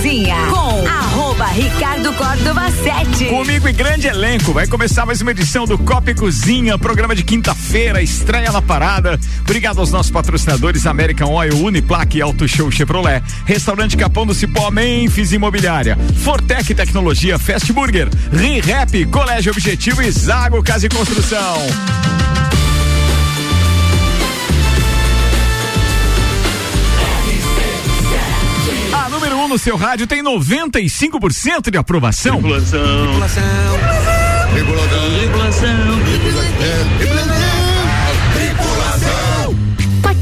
Cozinha com arroba Ricardo Córdova 7. Comigo e grande elenco. Vai começar mais uma edição do Copa e Cozinha, programa de quinta-feira, estreia na parada. Obrigado aos nossos patrocinadores American Oil, Uniplaque Auto Show Chevrolet. Restaurante Capão do Cipó, Memphis Imobiliária. Fortec Tecnologia, Fast Burger. ReHap, Colégio Objetivo e Zago Casa e Construção. No seu rádio tem 95% de aprovação. Tripulação. Tripulação.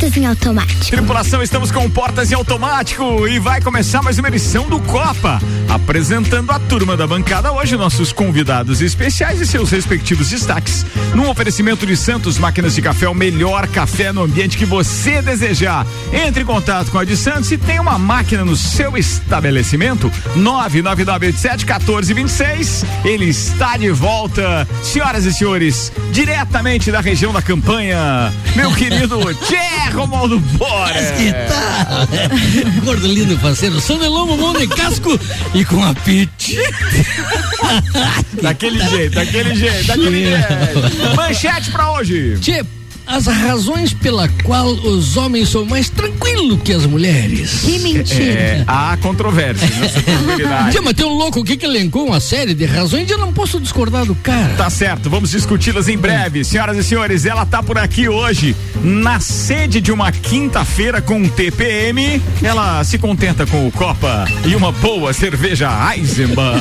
Portas em automático. Tripulação, estamos com portas em automático e vai começar mais uma edição do Copa. Apresentando a turma da bancada hoje, nossos convidados especiais e seus respectivos destaques. Num oferecimento de Santos Máquinas de Café, o melhor café no ambiente que você desejar. Entre em contato com a de Santos e tem uma máquina no seu estabelecimento. 99987-1426. Ele está de volta. Senhoras e senhores, diretamente da região da campanha, meu querido Tchê Romualdo Bora. Que tal? Gordo lindo, parceiro. Sonelomo, mão de casco e com apetite. Daquele jeito, daquele jeito, daquele jeito. Manchete pra hoje. Tchê, as razões pela qual os homens são mais tranquilos que as mulheres. Que mentira. É, há controvérsia nessa possibilidade. Tchê, mas tem um louco aqui que elencou uma série de razões e eu não posso discordar do cara. Tá certo, vamos discuti-las em breve. Senhoras e senhores, ela tá por aqui hoje, na sede de uma quinta-feira com TPM. Ela se contenta com o Copa e uma boa cerveja Eisenbahn.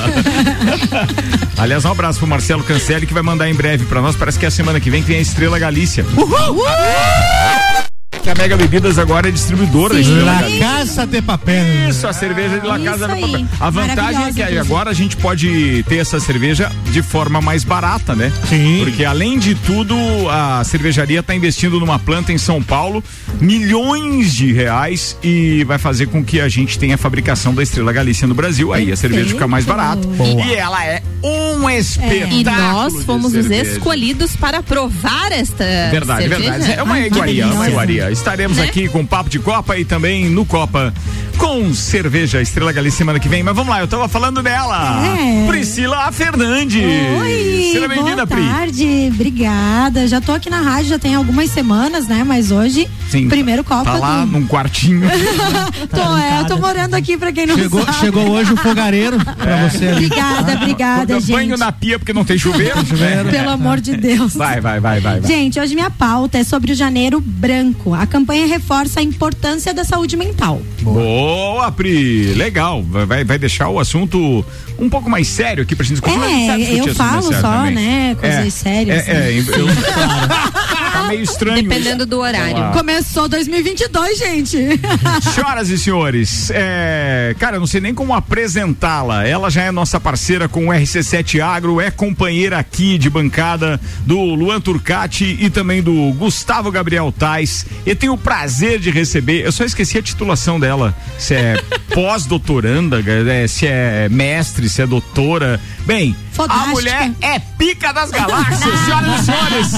Aliás, um abraço pro Marcelo Cancelli que vai mandar em breve pra nós. Parece que é a semana que vem que vem a Estrela Galícia. Woo! Woo! Que a Mega Bebidas agora é distribuidora da Estrela La Galícia. Casa de Papel. Isso, a cerveja de La Casa de. Papel. A vantagem é que inclusive. agora a gente pode ter essa cerveja de forma mais barata, né? Sim. Porque além de tudo, a cervejaria está investindo numa planta em São Paulo, milhões de reais e vai fazer com que a gente tenha a fabricação da Estrela Galícia no Brasil. Aí a cerveja fica mais barata. E ela é um espetáculo. E nós de fomos os escolhidos para provar esta Verdade, cerveja. verdade. É uma iguaria, é uma delícia. Estaremos Né? aqui com Papo de Copa e também no Copa com cerveja Estrela Galícia semana que vem. Mas vamos lá, eu tava falando dela. É. Priscila Fernandes. Oi, Seja bem-vinda, boa Pri. tarde, obrigada. Já tô aqui na rádio, já tem algumas semanas, né? Mas hoje, Sim, primeiro Copa Tá lá do... num quartinho. tô, é, eu tô morando aqui pra quem não Chegou, sabe. chegou hoje o fogareiro pra você ali. Obrigada, obrigada, Eu gente. banho na pia porque não tem chuveiro. Chuveiro. Pelo amor de Deus. Vai, vai, vai, vai. vai. Gente, hoje minha pauta é sobre o janeiro branco. A campanha reforça a importância da saúde mental. Boa, Pri. Legal. Vai- Vai, deixar o assunto um pouco mais sério aqui pra gente discutir. mas a gente sabe É, discutir eu mais falo só, também. né? Coisas sérias. É, é, eu, tá meio estranho. Dependendo do horário. Começou 2022, gente. Senhoras e senhores, é, cara, eu não sei nem como apresentá-la. Ela já é nossa parceira com o RC7 Agro, é companheira aqui de bancada do Luan Turcati e também do Gustavo Gabriel Tais. Eu tenho o prazer de receber, eu só esqueci a titulação dela, se é pós-doutoranda, é, se é mestre, se é doutora. Bem, a Fodástica. mulher é pica das galáxias, senhoras e senhores.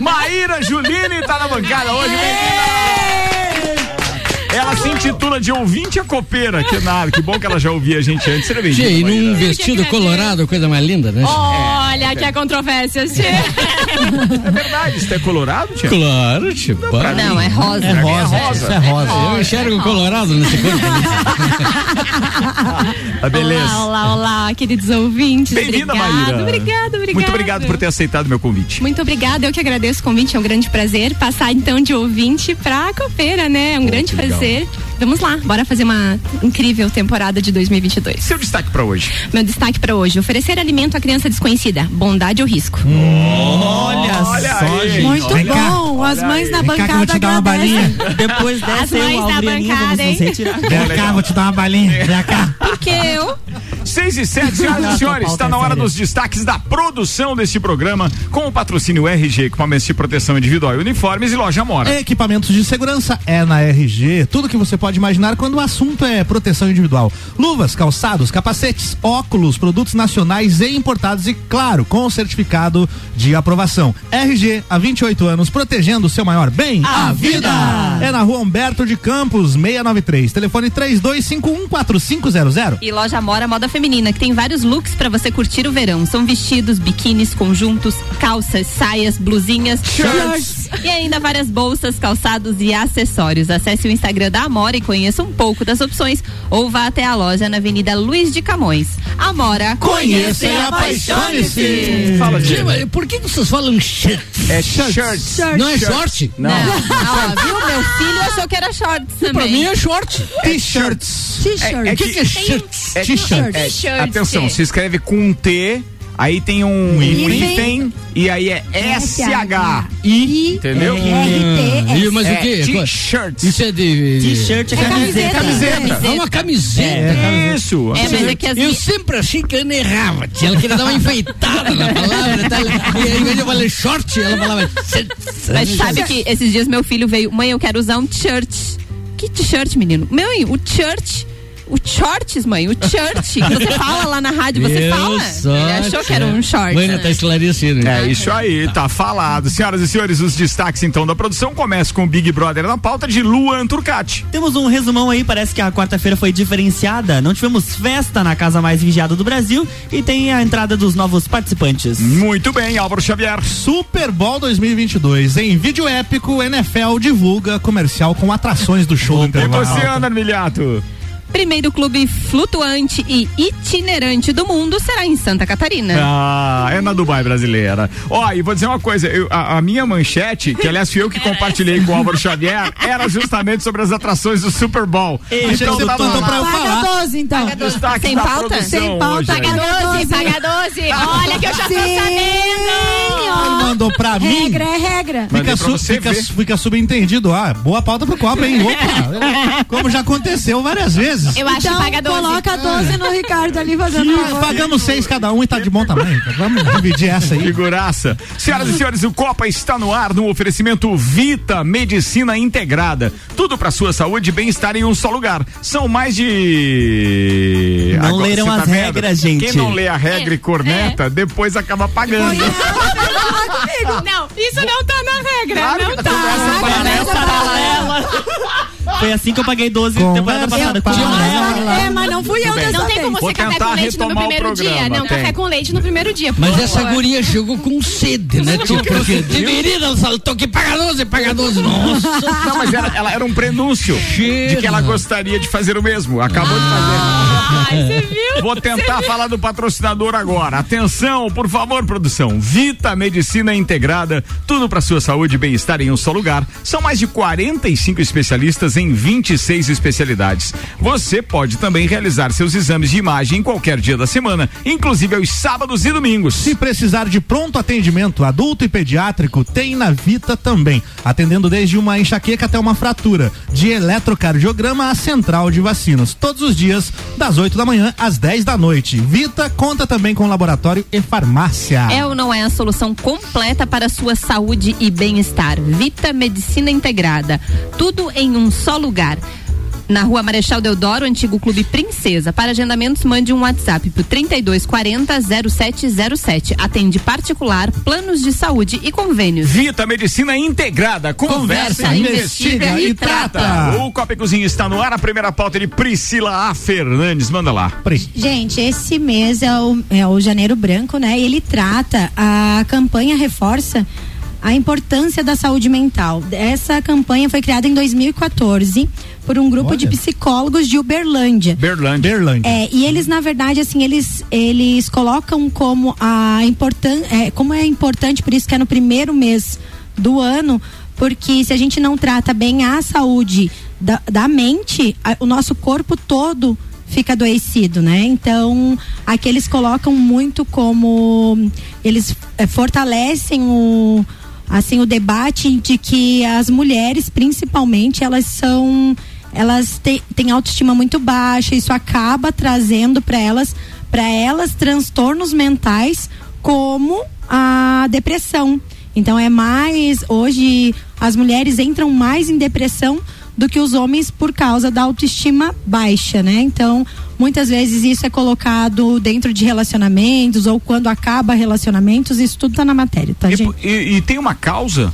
Maíra Juline tá na bancada hoje, bem-vinda! Ela se intitula de ouvinte a copeira, que nada, que bom que ela já ouvia a gente antes. Bem-vinda, Tchê, e num vestido colorado, coisa mais linda, né? Olha que a controvérsia, Tchê. É verdade, isso é colorado, tia? Claro, tipo. Não, é rosa. É rosa, rosa. isso é rosa. Eu enxergo colorado nesse corpo. Ah, beleza. Olá, olá, olá, queridos ouvintes. Bem-vinda, obrigado, Maíra. Obrigado, obrigado. Muito obrigado por ter aceitado meu convite. Muito obrigada, eu que agradeço o convite, é um grande prazer passar então de ouvinte pra copeira, né? É um Pô, grande legal. Prazer. Vamos lá, bora fazer uma incrível temporada de 2022. Seu destaque pra hoje. Meu destaque pra hoje: oferecer alimento à criança desconhecida, bondade ou risco. Olha, Olha só, aí. gente. Muito bom. As mães na Vem cá que eu bancada vou te dar uma balinha. Depois As dessa aí, mães da Aurelianinho, bancada, hein? Vem cá, vou te dar uma balinha. Vem cá. Porque eu. 6 e 7, senhoras e senhores, está na hora dos destaques da produção deste programa com o patrocínio RG, equipamentos de proteção individual e uniformes e loja Mora. Equipamentos de segurança é na RG. Tudo que você pode imaginar quando o assunto é proteção individual. Luvas, calçados, capacetes, óculos, produtos nacionais e importados e, claro, com o certificado de aprovação. RG, há 28 anos, protegendo o seu maior bem, a, vida. É na rua Humberto de Campos, 693. Telefone 32514500. E loja Mora Moda Feminina, que tem vários looks pra você curtir o verão. São vestidos, biquínis, conjuntos, calças, saias, blusinhas, shirts e ainda várias bolsas, calçados e acessórios. Acesse o Instagram da Amora e conheça um pouco das opções ou vá até a loja na Avenida Luiz de Camões. Amora, Conheça e apaixone-se. Fala, por que vocês falam shirt? É shirts. Não é short? Não. Não, ó, viu? Meu filho achou que era shorts também. Pra mim é short. T-shirts. T-shirt. É O que, que é shirt? É, T-shirt. é, T-shirt. atenção, se escreve com um T, aí tem um, um hífen. hífen e aí é SH. I, Entendeu? RT, E, mas É o que? T-shirts. Isso é de. T-shirt é camiseta. Camiseta. É uma camiseta. Isso. É, mas é que as Eu sempre achei que a Ana errava. tia. Ela queria dar uma enfeitada na palavra. Tá? E ao invés de eu falar short, ela falava. Mas sabe que esses dias meu filho veio, mãe, eu quero usar um t-shirt. Que t-shirt, menino? Meu, o t-shirt. O shorts, mãe, o t-shirt. Você fala lá na rádio, você Meu fala. sorte, Ele achou que era um short. Mãe, né? tá esclarecido. É isso aí, tá falado. Senhoras e senhores, os destaques então da produção começam com o Big Brother na pauta de Luan Turcati. Temos um resumão aí, parece que a quarta-feira foi diferenciada. Não tivemos festa na casa mais vigiada do Brasil e tem a entrada dos novos participantes. Muito bem, Álvaro Xavier. Super Bowl 2022. Em vídeo épico, NFL divulga comercial com atrações do show do E intervalo. Milhato? Primeiro clube flutuante e itinerante do mundo será em Santa Catarina. Ah, é na Dubai brasileira. Ó, e vou dizer uma coisa, eu- a, a minha manchete, que aliás fui eu que compartilhei com o Álvaro Xavier, era justamente sobre as atrações do Super Bowl. Que você tava mandou lá. pra eu falar. Paga 12, então. Destaque Sem da pauta? Sem pauta, hoje paga 12, paga 12. Olha que eu já tô sabendo. Ele mandou pra mim. Regra é regra. Fica, su- fica, fica subentendido. Ah, boa pauta pro copo, hein? Opa! Como já aconteceu várias vezes. Eu acho então, que paga 12. coloca 12 no Ricardo ali fazendo Ah, favor. Pagamos seis cada um e tá de bom tamanho. Vamos dividir essa aí. Figuraça. Senhoras e senhores, o Copa está no ar no oferecimento Vita Medicina Integrada. Tudo para sua saúde e bem-estar em um só lugar. São mais de. Não leram você tá as vendo? regras, gente. Quem não lê a regra e corneta, depois acaba pagando. Não, isso não tá na regra. Claro não que tá. conversa paralela. Foi assim que eu paguei 12 Com temporada passada. uma- É, mas não fui eu dessa Não tem como ser café com leite no o primeiro dia. Não, tem. café com leite no primeiro dia. Mas essa guria chegou com sede, né, tio? Porque deveria ela saltou que paga 12, paga 12. Nossa. Não, mas era, ela era um prenúncio de que ela gostaria de fazer o mesmo. Acabou de fazer. Ai, você viu? Vou tentar falar do patrocinador agora. Atenção, por favor, produção. Vita Medicina Integrada, tudo para sua saúde e bem-estar em um só lugar. São mais de 45 especialistas em 26 especialidades. Você pode também realizar seus exames de imagem em qualquer dia da semana, inclusive aos sábados e domingos. Se precisar de pronto atendimento adulto e pediátrico, tem na Vita também. Atendendo desde uma enxaqueca até uma fratura. De eletrocardiograma a central de vacinas. Todos os dias, das 8 da manhã às 10 da noite. Vita conta também com laboratório e farmácia. É ou não é a solução completa para a sua saúde e bem-estar? Vita Medicina Integrada. Tudo em um só lugar. Na rua Marechal Deodoro, antigo Clube Princesa. Para agendamentos, mande um WhatsApp pro 3240 0707. Atende particular, planos de saúde e convênios. Vita Medicina Integrada. Conversa, Conversa, investiga, investiga e e trata. trata. O Copa e Cozinha está no ar. A primeira pauta de Priscila A. Fernandes. Manda lá. Pri. Gente, esse mês é o, é o Janeiro Branco, né? Ele trata, a campanha reforça a importância da saúde mental. Essa campanha foi criada em 2014 por um grupo Olha. de psicólogos de Uberlândia. Berlândia. Berlândia. É, e eles, na verdade, assim, eles, eles colocam como a importan é, como é importante, por isso que é no primeiro mês do ano, porque se a gente não trata bem a saúde da, da mente, a- o nosso corpo todo fica adoecido, né? Então, aqui eles colocam muito como eles é, fortalecem o assim o debate de que as mulheres, principalmente, elas são elas te- têm autoestima muito baixa, isso acaba trazendo para elas para elas transtornos mentais como a depressão. Então é mais hoje as mulheres entram mais em depressão do que os homens por causa da autoestima baixa, né? Então, muitas vezes isso é colocado dentro de relacionamentos ou quando acaba relacionamentos, isso tudo tá na matéria, tá, E, gente? e- e tem uma causa?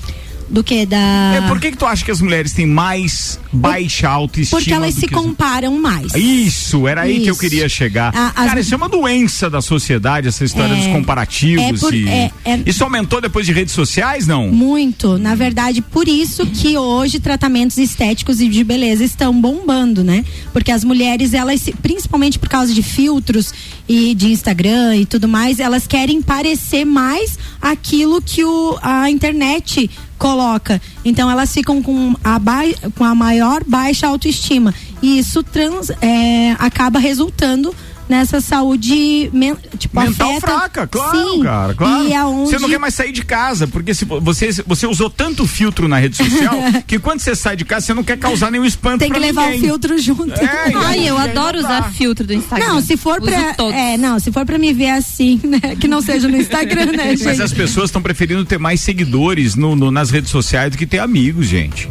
Do que da É, por que, que tu acha que as mulheres têm mais baixa autoestima? Porque elas se comparam mais. Isso, era aí que eu Isso. queria chegar. A- as- Cara, isso é uma doença da sociedade, essa história É. dos comparativos. É por- e... é- é- Isso aumentou depois de redes sociais, não? Muito. Na verdade, por isso que hoje tratamentos estéticos e de beleza estão bombando, né? Porque as mulheres, elas, principalmente por causa de filtros e de Instagram e tudo mais, elas querem parecer mais aquilo que o, a internet coloca. Então elas ficam com a, bai- com a maior baixa autoestima. E isso trans, é, acaba resultando nessa saúde men- tipo, Mental afeta- fraca, claro, Sim. cara, claro. E aonde... Você não quer mais sair de casa, porque se você, você usou tanto filtro na rede social que quando você sai de casa, você não quer causar nenhum espanto Tem que pra levar ninguém. o filtro junto. É, e Ai, eu adoro usar filtro do Instagram. Não, se for Uso pra. todos. É, não, se for pra me ver assim, né? Que não seja no Instagram, né, Mas gente? as pessoas estão preferindo ter mais seguidores no, no- nas redes sociais do que ter amigos, gente.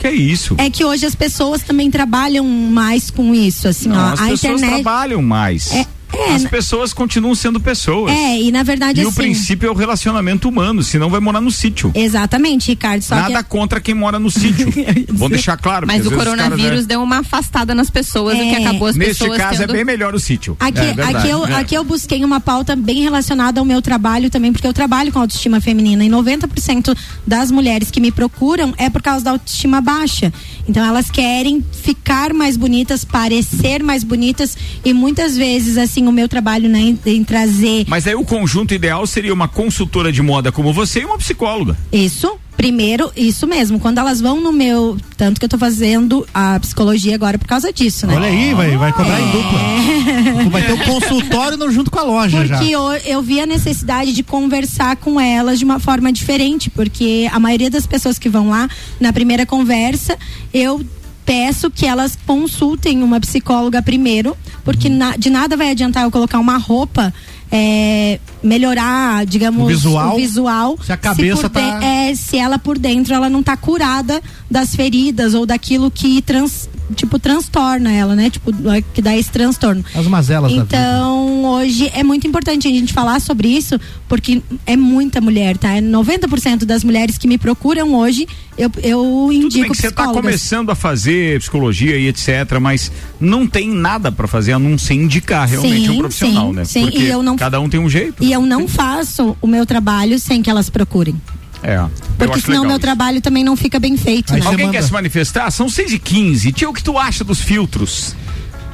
Que é isso? É que hoje as pessoas também trabalham mais com isso, assim, Não, ó. as a pessoas internet. trabalham mais. É, é, as pessoas continuam sendo pessoas. É, e na verdade E o assim. princípio é o relacionamento humano, senão vai morar no sítio. Exatamente, Ricardo. Só Nada que contra quem mora no sítio. Vamos deixar claro. Mas o caras, coronavírus né, deu uma afastada nas pessoas, o que É. acabou as Neste pessoas caso tendo... é bem melhor o sítio. Aqui, É verdade, aqui, eu, é. aqui eu busquei uma pauta bem relacionada ao meu trabalho também, porque eu trabalho com autoestima feminina e 90% das mulheres que me procuram é por causa da autoestima baixa. Então elas querem ficar mais bonitas, parecer mais bonitas e muitas vezes assim o meu trabalho né, em, em trazer Mas aí o conjunto ideal seria uma consultora de moda como você e uma psicóloga. Isso, primeiro, isso mesmo. Quando elas vão no meu. Tanto que eu tô fazendo a psicologia agora por causa disso, né? Olha aí, vai, vai cobrar em dupla. Vai ter um consultório no- junto com a loja já. Porque eu, eu vi a necessidade de conversar com elas de uma forma diferente, porque a maioria das pessoas que vão lá, na primeira conversa, eu peço que elas consultem uma psicóloga primeiro, porque Uhum. na- de nada vai adiantar eu colocar uma roupa. É, melhorar, digamos, O visual, visual, se a cabeça de- tá- é, se ela por dentro ela não tá curada das feridas ou daquilo que trans, tipo transtorna ela, né? Tipo que dá esse transtorno. As mazelas da vida. Então, hoje é muito importante a gente falar sobre isso, porque é muita mulher, tá? É 90% das mulheres que me procuram hoje, eu, eu Tudo bem indico que você está começando a fazer psicologia e etc, mas não tem nada para fazer a não ser indicar realmente Sim, um profissional, sim, né? sim, Porque e eu não- cada um tem um jeito. E eu não faço o meu trabalho sem que elas procurem. É. Porque senão legal meu isso. trabalho também não fica bem feito, né? Alguém manda- quer se manifestar? São 6 e 15 Tia, o que tu acha dos filtros?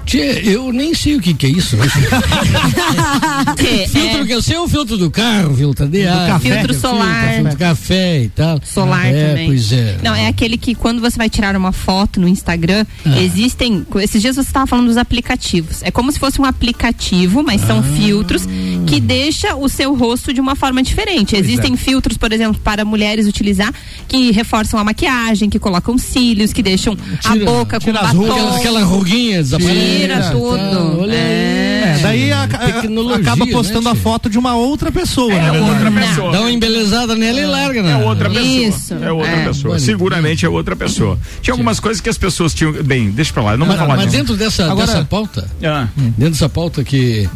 Tchê, eu nem sei o que que é isso. né? Que filtro é- que eu sei é o filtro do carro, filtro de ar, café. Filtro solar. filtro de café e tal. Solar é, também. Pois é. Não, é aquele que quando você vai tirar uma foto no Instagram, Ah. existem. Esses dias você estava falando dos aplicativos. É como se fosse um aplicativo, mas são Ah. filtros que deixa o seu rosto de uma forma diferente. existem filtros, por exemplo, para mulheres utilizar que reforçam a maquiagem, que colocam cílios, que deixam a Tira- boca com tira batom. rugas, aquela ruguinha desaparece. Tira tudo. Olha É. É, daí a- a- Tecnologia, acaba né, postando a tia? foto de uma outra pessoa, É verdade. outra pessoa. Dá uma embelezada nela e larga, né? É outra pessoa. Isso, É outra é. pessoa. Bonito. Seguramente é outra pessoa. Tinha algumas coisas que as pessoas tinham. Bem, deixa pra lá, não vou falar mas disso. dentro dessa, Agora- dessa pauta, Ah, dentro dessa pauta que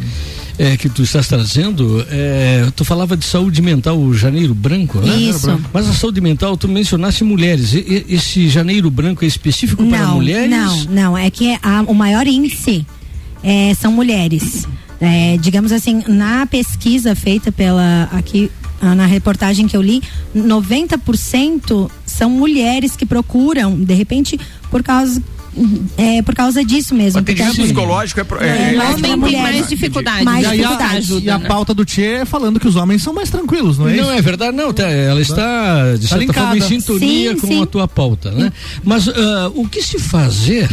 é, que tu estás trazendo, é, tu falava de saúde mental, o janeiro branco, né? Isso. Mas a saúde mental, tu mencionaste mulheres. E- e- esse janeiro branco é específico para Não, mulheres? não, não. É que a- o maior índice é, são mulheres. É, digamos assim, na pesquisa feita pela aqui ah, na reportagem que eu li, 90% são mulheres que procuram, de repente, por causa é, por causa disso o mesmo. porque atendimento a- psicológico é. É, é- mais Homem tem mais dificuldade. Mais E a, dificuldade. ajuda, e a né? pauta do Tchê é falando que os homens são mais tranquilos, não é Não isso? é verdade, não. tá, ela está, de Tá certa forma, em sintonia Sim, com sim. a tua pauta, né? Mas ah, o que se fazer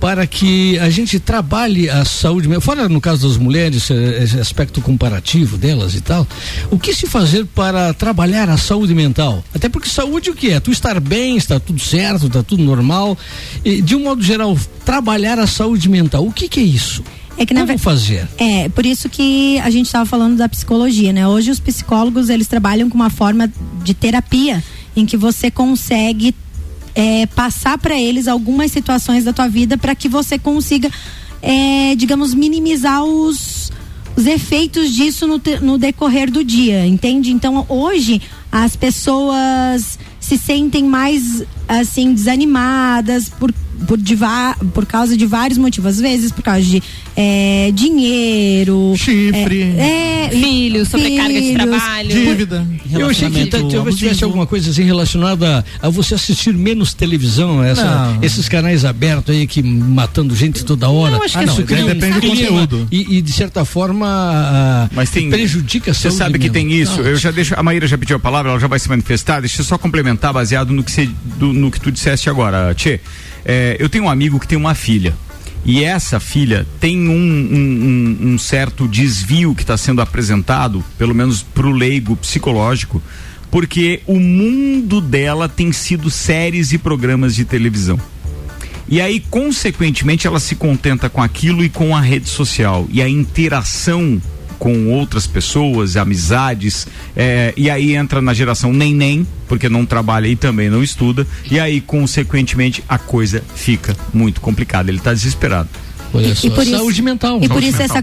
para que a gente trabalhe a saúde mental? Fora no caso das mulheres, eh, esse aspecto comparativo delas e tal. O que se fazer para trabalhar a saúde mental? Até porque saúde o que é? Tu estar bem, está tudo certo, está tudo normal. E, de um modo geral, trabalhar a saúde mental. O que que é isso? É que Como ver- fazer? É, por isso que a gente estava falando da psicologia, né? Hoje os psicólogos, eles trabalham com uma forma de terapia em que você consegue é, passar para eles algumas situações da tua vida para que você consiga, é, digamos, minimizar os, os efeitos disso no, te- no decorrer do dia, entende? Então hoje as pessoas se sentem mais assim desanimadas por por, diva- por causa de vários motivos, às vezes por causa de é, dinheiro, Chifre. é, é, Filhos, sobrecarga de filhos, trabalho. Dívida. Eu achei que talvez tivesse alguma coisa assim relacionada a, a você assistir menos televisão, essa- Não. esses canais abertos aí que matando gente toda hora. Não, acho que Ah, não, Isso um depende do conteúdo. E, e, de certa forma ah, Mas tem. prejudica a Você sabe que tem isso. Eu já deixo. A Maíra já pediu a palavra, ela já vai se manifestar. Deixa eu só complementar baseado no que, você, do- no que tu disseste agora, Tchê. É, eu tenho um amigo que tem uma filha. E essa filha tem um, um- um- certo desvio que está sendo apresentado, pelo menos para o leigo psicológico, porque o mundo dela tem sido séries e programas de televisão. E aí, consequentemente, ela se contenta com aquilo e com a rede social. E a interação com outras pessoas, amizades, eh, e aí entra na geração nem-nem, porque não trabalha e também não estuda, e aí, consequentemente, a coisa fica muito complicada. Ele está desesperado. Olha só, saúde mental. E por isso mental. essa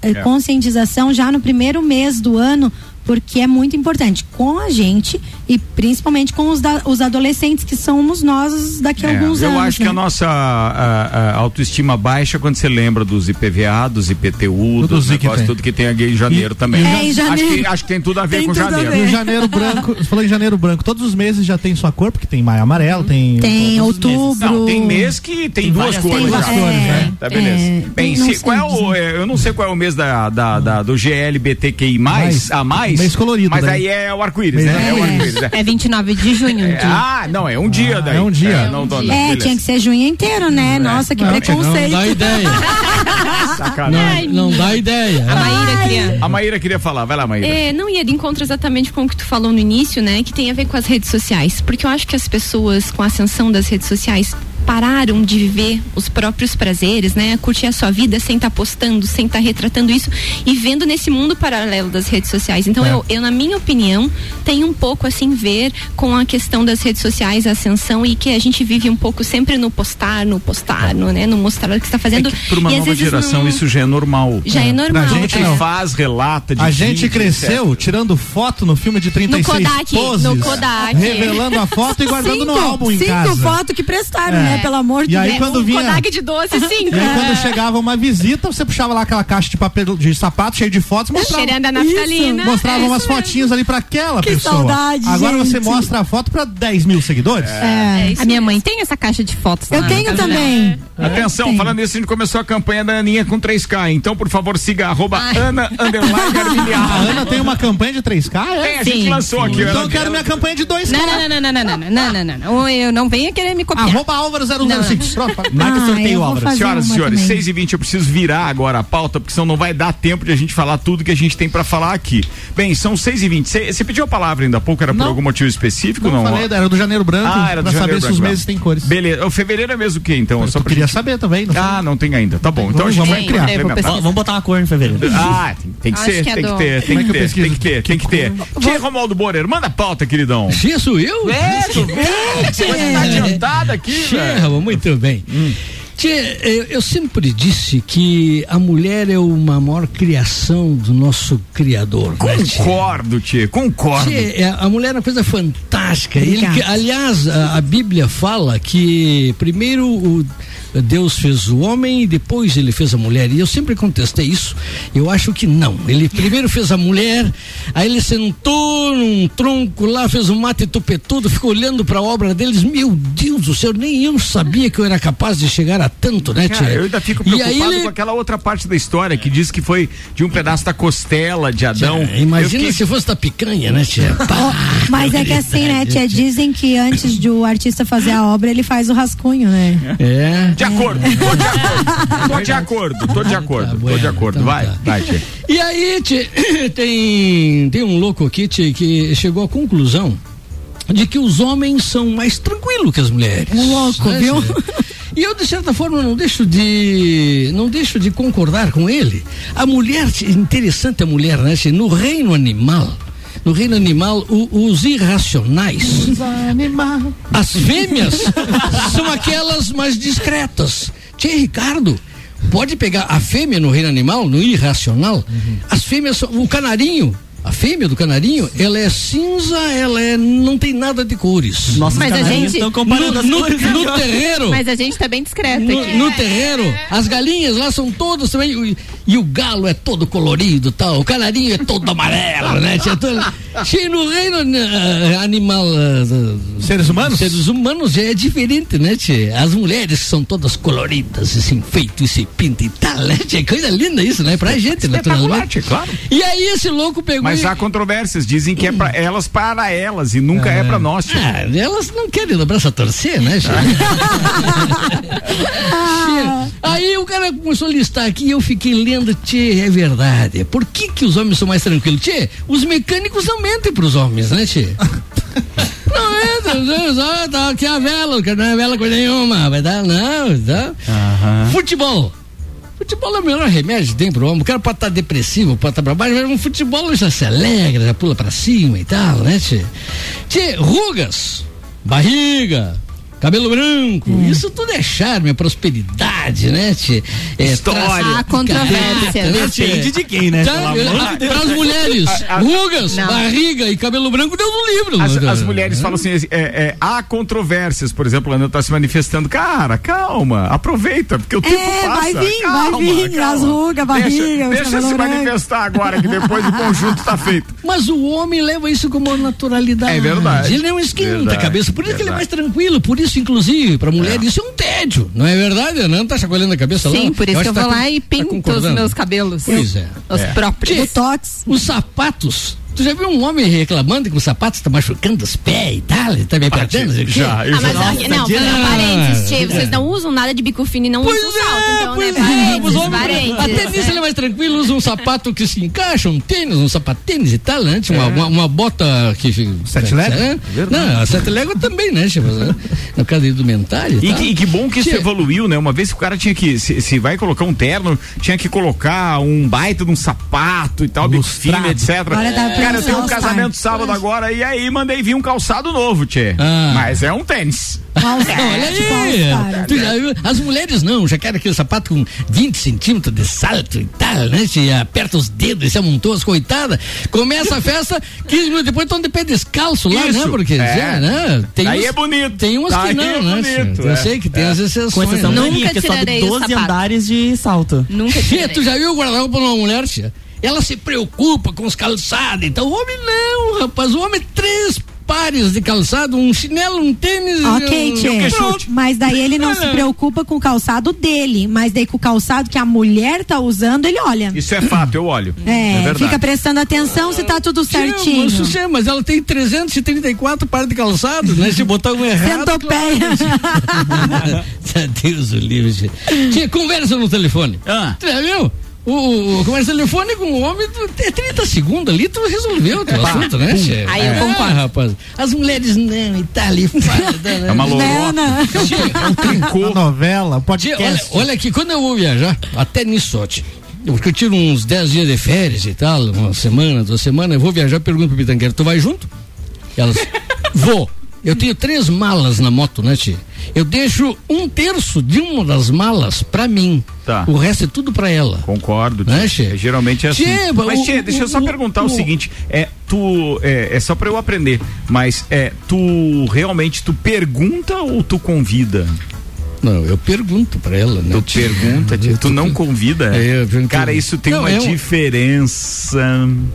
É. conscientização já no primeiro mês do ano, porque é muito importante com a gente e principalmente com os, da- os adolescentes que somos nós daqui a É, alguns eu anos. acho que né? a nossa a- a autoestima baixa quando você lembra dos IPVA, dos IPTU, Tudo dos que negócios, tem. tudo que tem aqui em janeiro também. É, em janeiro. Acho, que, acho que tem tudo a ver Tem com janeiro. ver. E o janeiro branco, você falou em janeiro branco, todos os meses já tem sua cor, porque tem maio amarelo, tem. Tem outubro. Não, tem mês que tem, duas várias- cores tem já. duas cores, né? Tá beleza. É, Bem, se- qual é o, é, eu não sei qual é o mês da, da, da- do GLBTQI+, Mais. a mais, Mês colorido, mas né? aí é o arco-íris, né? É o arco-íris. é. É 29 de junho. É, de- ah, não, é um dia daí. é um dia. não, dona, É, tinha que ser junho inteiro, né? Nossa, que Não, Não preconceito. dá ideia. Sacanagem. Não, não dá ideia. A Maíra queria. A Maíra queria falar, vai lá, Maíra. É, não ia de encontro exatamente com o que tu falou no início, né? Que tem a ver com as redes sociais. Porque eu acho que as pessoas, com a ascensão das redes sociais, pararam de viver os próprios prazeres, né? Curtir a sua vida sem estar postando, sem estar retratando isso e vendo nesse mundo paralelo das redes sociais. Então, É. eu, eu, na minha opinião, tenho um pouco assim ver com a questão das redes sociais, a ascensão e que a gente vive um pouco sempre no postar, no postar, no, né? No mostrar o que está É fazendo. que pra uma e às nova vezes geração não- isso já é normal. já é, normal. Pra gente não. faz, relata, A gente cresceu tirando foto no filme de 36 Kodak, poses, no Kodak. revelando a foto e guardando no álbum em cinco casa. fotos que prestaram, É. né? Pelo amor de E aí, Deus. quando um vinha- Kodak de doce, sim. E aí, quando chegava uma visita, você puxava lá aquela caixa de papel de sapato cheio de fotos, mostrava, Cheirando a naftalina. mostrava É umas mesmo. fotinhas ali pra aquela Que pessoa. saudade, Agora gente. você mostra a foto pra 10 mil seguidores? É. isso A minha mãe tem essa caixa de fotos. Eu tenho casa dela. também. Atenção, Tem. falando isso, a gente começou a campanha da Aninha com 3K. Então, por favor, siga arroba Ana A. Ana tem uma campanha de 3K? É? Tem, a gente Sim, lançou aqui. Então eu quero minha campanha de 2K. Não, não, não, não, não, não, não, não, não, não, não. Eu não venha querer me copiar. Arroba Álvaro 005. Pronto, marca Ah, sorteio, Álvaro. Senhoras e senhores, também. 6 e 20 eu preciso virar agora a pauta, porque senão não vai dar tempo de a gente falar tudo que a gente tem pra falar aqui. Bem, são 6 e 20 Você pediu a palavra ainda há pouco, era por Não. algum motivo específico? Não, Não, falei, era do janeiro branco, Ah, era do pra janeiro saber se os branco, meses têm cores. Beleza, o fevereiro é mesmo o quê, então? Eu Só queria gente- saber também. Não. Ah, não tem ainda. Tá bom. Então a Vamos- gente vamos vai criar. Vamos botar uma cor em fevereiro. Ah, tem, que ser, é tem que ter, tem é que ter, tem que ter, tem que ter. Tia Romualdo Borer, manda a pauta, queridão. Tia, sou eu? É, tu vê? Você tá adiantada aqui, velho. Muito bem. Hum. Tia, eu, eu sempre disse que a mulher é uma maior criação do nosso Criador. né, tia? Concordo, concordo. Tia, é- a mulher é uma coisa fantástica. Ele, aliás, a, a Bíblia fala que primeiro o Deus fez o homem e depois ele fez a mulher. E eu sempre contestei isso. Eu acho que não. Ele primeiro fez a mulher, aí ele sentou num tronco lá, fez um mate tupetudo, ficou olhando para a obra deles. Meu Deus do céu, nem eu sabia que eu era capaz de chegar a tanto, né, tia? Cara, eu ainda fico E preocupado aí ele- com aquela outra parte da história que diz que foi de um pedaço da costela de Adão. Tia, imagina fiquei- se fosse da picanha, né, tia? Pá, Mas é que assim, né, tia? Dizem que antes de o artista fazer a obra, ele faz o rascunho, né? É. De acordo, tô de acordo, tô de acordo, tô de acordo, Tá tô de acordo. então Vai, tá. vai, tia. E aí, tchê, tem, tem um louco aqui, tchê, que chegou à conclusão de que os homens são mais tranquilos que as mulheres. Louco, né, viu? E eu, de certa forma, não deixo de. não deixo de concordar com ele. A mulher, interessante a mulher, né? No reino animal. No reino animal, o- os irracionais. As fêmeas são aquelas mais discretas. Tchê, Ricardo, pode pegar a fêmea no reino animal, no irracional? As fêmeas são. O canarinho. A fêmea do canarinho, ela é cinza, ela é. não tem nada de cores. Nossa, Mas a gente- estão comparando No, as no- cores. no terreiro. Mas a gente tá bem discreta No, aqui. no terreiro, as galinhas lá são todas também. E, e o galo é todo colorido tal. O canarinho é todo amarelo, né? Tinha todo, tinha no reino eh, animal. eh, Seres humanos? Seres humanos é diferente, né, tia? As mulheres são todas coloridas, e se enfeitam e se pintam e tal, né, tia? Coisa linda isso, né? Pra gente, naturalmente. claro. E aí esse louco pegou. Mas e- há controvérsias, dizem que é pra elas para elas e nunca é, pra nós. tia. Ah, elas não querem o braço a torcer, né, Aí o cara começou a listar aqui e eu fiquei lendo, Tchê, é verdade. Por que que os homens são mais tranquilos? Tchê, os mecânicos não mentem pros homens, né, Tchê? Não é, Deus, ó, tá aqui a vela, que não é vela coisa nenhuma, vai dar, não, tá? Futebol. Futebol é o melhor remédio tem pro homem. O cara pode estar depressivo, pode estar pra baixo, mas no futebol já se alegra, já pula pra cima e tal, né, tchê? Tchê, rugas, barriga, cabelo branco, isso tudo é charme, é prosperidade, né, tchê? É História. Há controvérsia. Né, tchê? Depende de quem, né? Tá? De. Para as mulheres, A- a- rugas, Não. barriga e cabelo branco, Deus no livro. As, né? as mulheres falam assim, é, é, há controvérsias, por exemplo, a Ana tá se manifestando. Cara, calma, aproveita, porque o tempo É, passa. vai vir, calma, vai vir, calma. as rugas, barriga, Deixa, deixa se branco. manifestar agora, que depois o conjunto tá feito. Mas o homem leva isso como uma naturalidade. É verdade. Ele não esquenta Verdade, a cabeça. Por isso que ele é mais verdade. tranquilo. Por isso, inclusive, pra mulher, isso é um tédio. Não é verdade? Não tá chacoalhando a cabeça lá? Sim, por isso que eu acho vou tá lá con- e tá pinto os concordando. meus cabelos. Pois é. Os próprios. Botox. Os sapatos. Tu já viu um homem reclamando que o sapato está machucando os pés e tal? Ele tá me apertando? não? Já, eu Ah, mas já. aqui, não, dia- não, parênteses, Tchê, vocês não usam nada de bico fino e não Pois usam salto, é, então, pois né? é, Parênteses, homens, parênteses. até nisso ele é mais tranquilo, usa um sapato que se encaixa, um tênis, um sapatênis e tal, né? Uma, uma, uma bota que. Sete légua? É? Não, a sete légua também, né, Chico? No caso do mental e, E que, e que bom que isso Tchê. evoluiu, né? Uma vez que o cara tinha que, se, se vai colocar um terno, tinha que colocar um baita de um sapato e tal, bico fino, etc. Agora dá pra Cara, eu tenho um casamento sábado agora e aí mandei vir um calçado novo, tchê. Ah. Mas é um tênis. Olha tipo aí, tu já viu? as mulheres não, já querem aquele sapato com 20 centímetros de salto e tal, né? Se aperta os dedos e se amontoa as coitadas. Começa a festa, 15 minutos depois estão de pé descalço lá, Isso, né? Porque, é. já, né? Tem Aí uns- é bonito. Tem umas Aí que não, é né? bonito, Eu é. sei que tem as exceções. Com exceção né? Nunca minha, que sobe tirarei o 12 sapato. andares de salto. Nunca Tia, tirei. tu já viu o guarda-roupa de uma mulher, tia? Ela se preocupa com os calçados. Então, o homem não, rapaz. O homem, três pares de calçado, um chinelo, um tênis e Ok, um... Tchê. Pronto. Mas daí ele não se Olha. preocupa com o calçado dele, mas daí com o calçado que a mulher tá usando, ele olha. Isso é fato, eu olho. É, verdade. fica prestando atenção se tá tudo certinho. mas, tia, mas ela tem 334 pares de calçado, né? Se botar um errado. Centopeia. Deus o livre. tia. Tia, conversa no telefone. Ah. Viu? O, o, o conversa telefone com o homem, tu- é 30 segundos ali, tu resolveu o teu assunto, né, tia? Aí eu É, concordo. rapaz. As mulheres não, e tá ali. fala, né? É uma lorota. não. É um trincô. A novela, podcast. olha, olha aqui, quando eu vou viajar, até nisso, ó, tia, porque eu tiro uns 10 dias de férias e tal, uma semana, duas semanas, eu vou viajar, pergunto pro Pitangueiro, tu vai junto? Elas, vou. Eu tenho três malas na moto, né, tia? Eu deixo um terço de uma das malas pra mim. Tá. O resto é tudo pra ela. Concordo. Né. Che? Geralmente é assim. Che, mas, o- Tchê, deixa eu só o- perguntar o, o- seguinte: é, tu. É, é só pra eu aprender, mas é, tu realmente tu pergunta ou tu convida? Não, eu pergunto pra ela, né? Tu tia? pergunta, tia, tu não convida? É, Cara, isso tem Não, uma é um- diferença.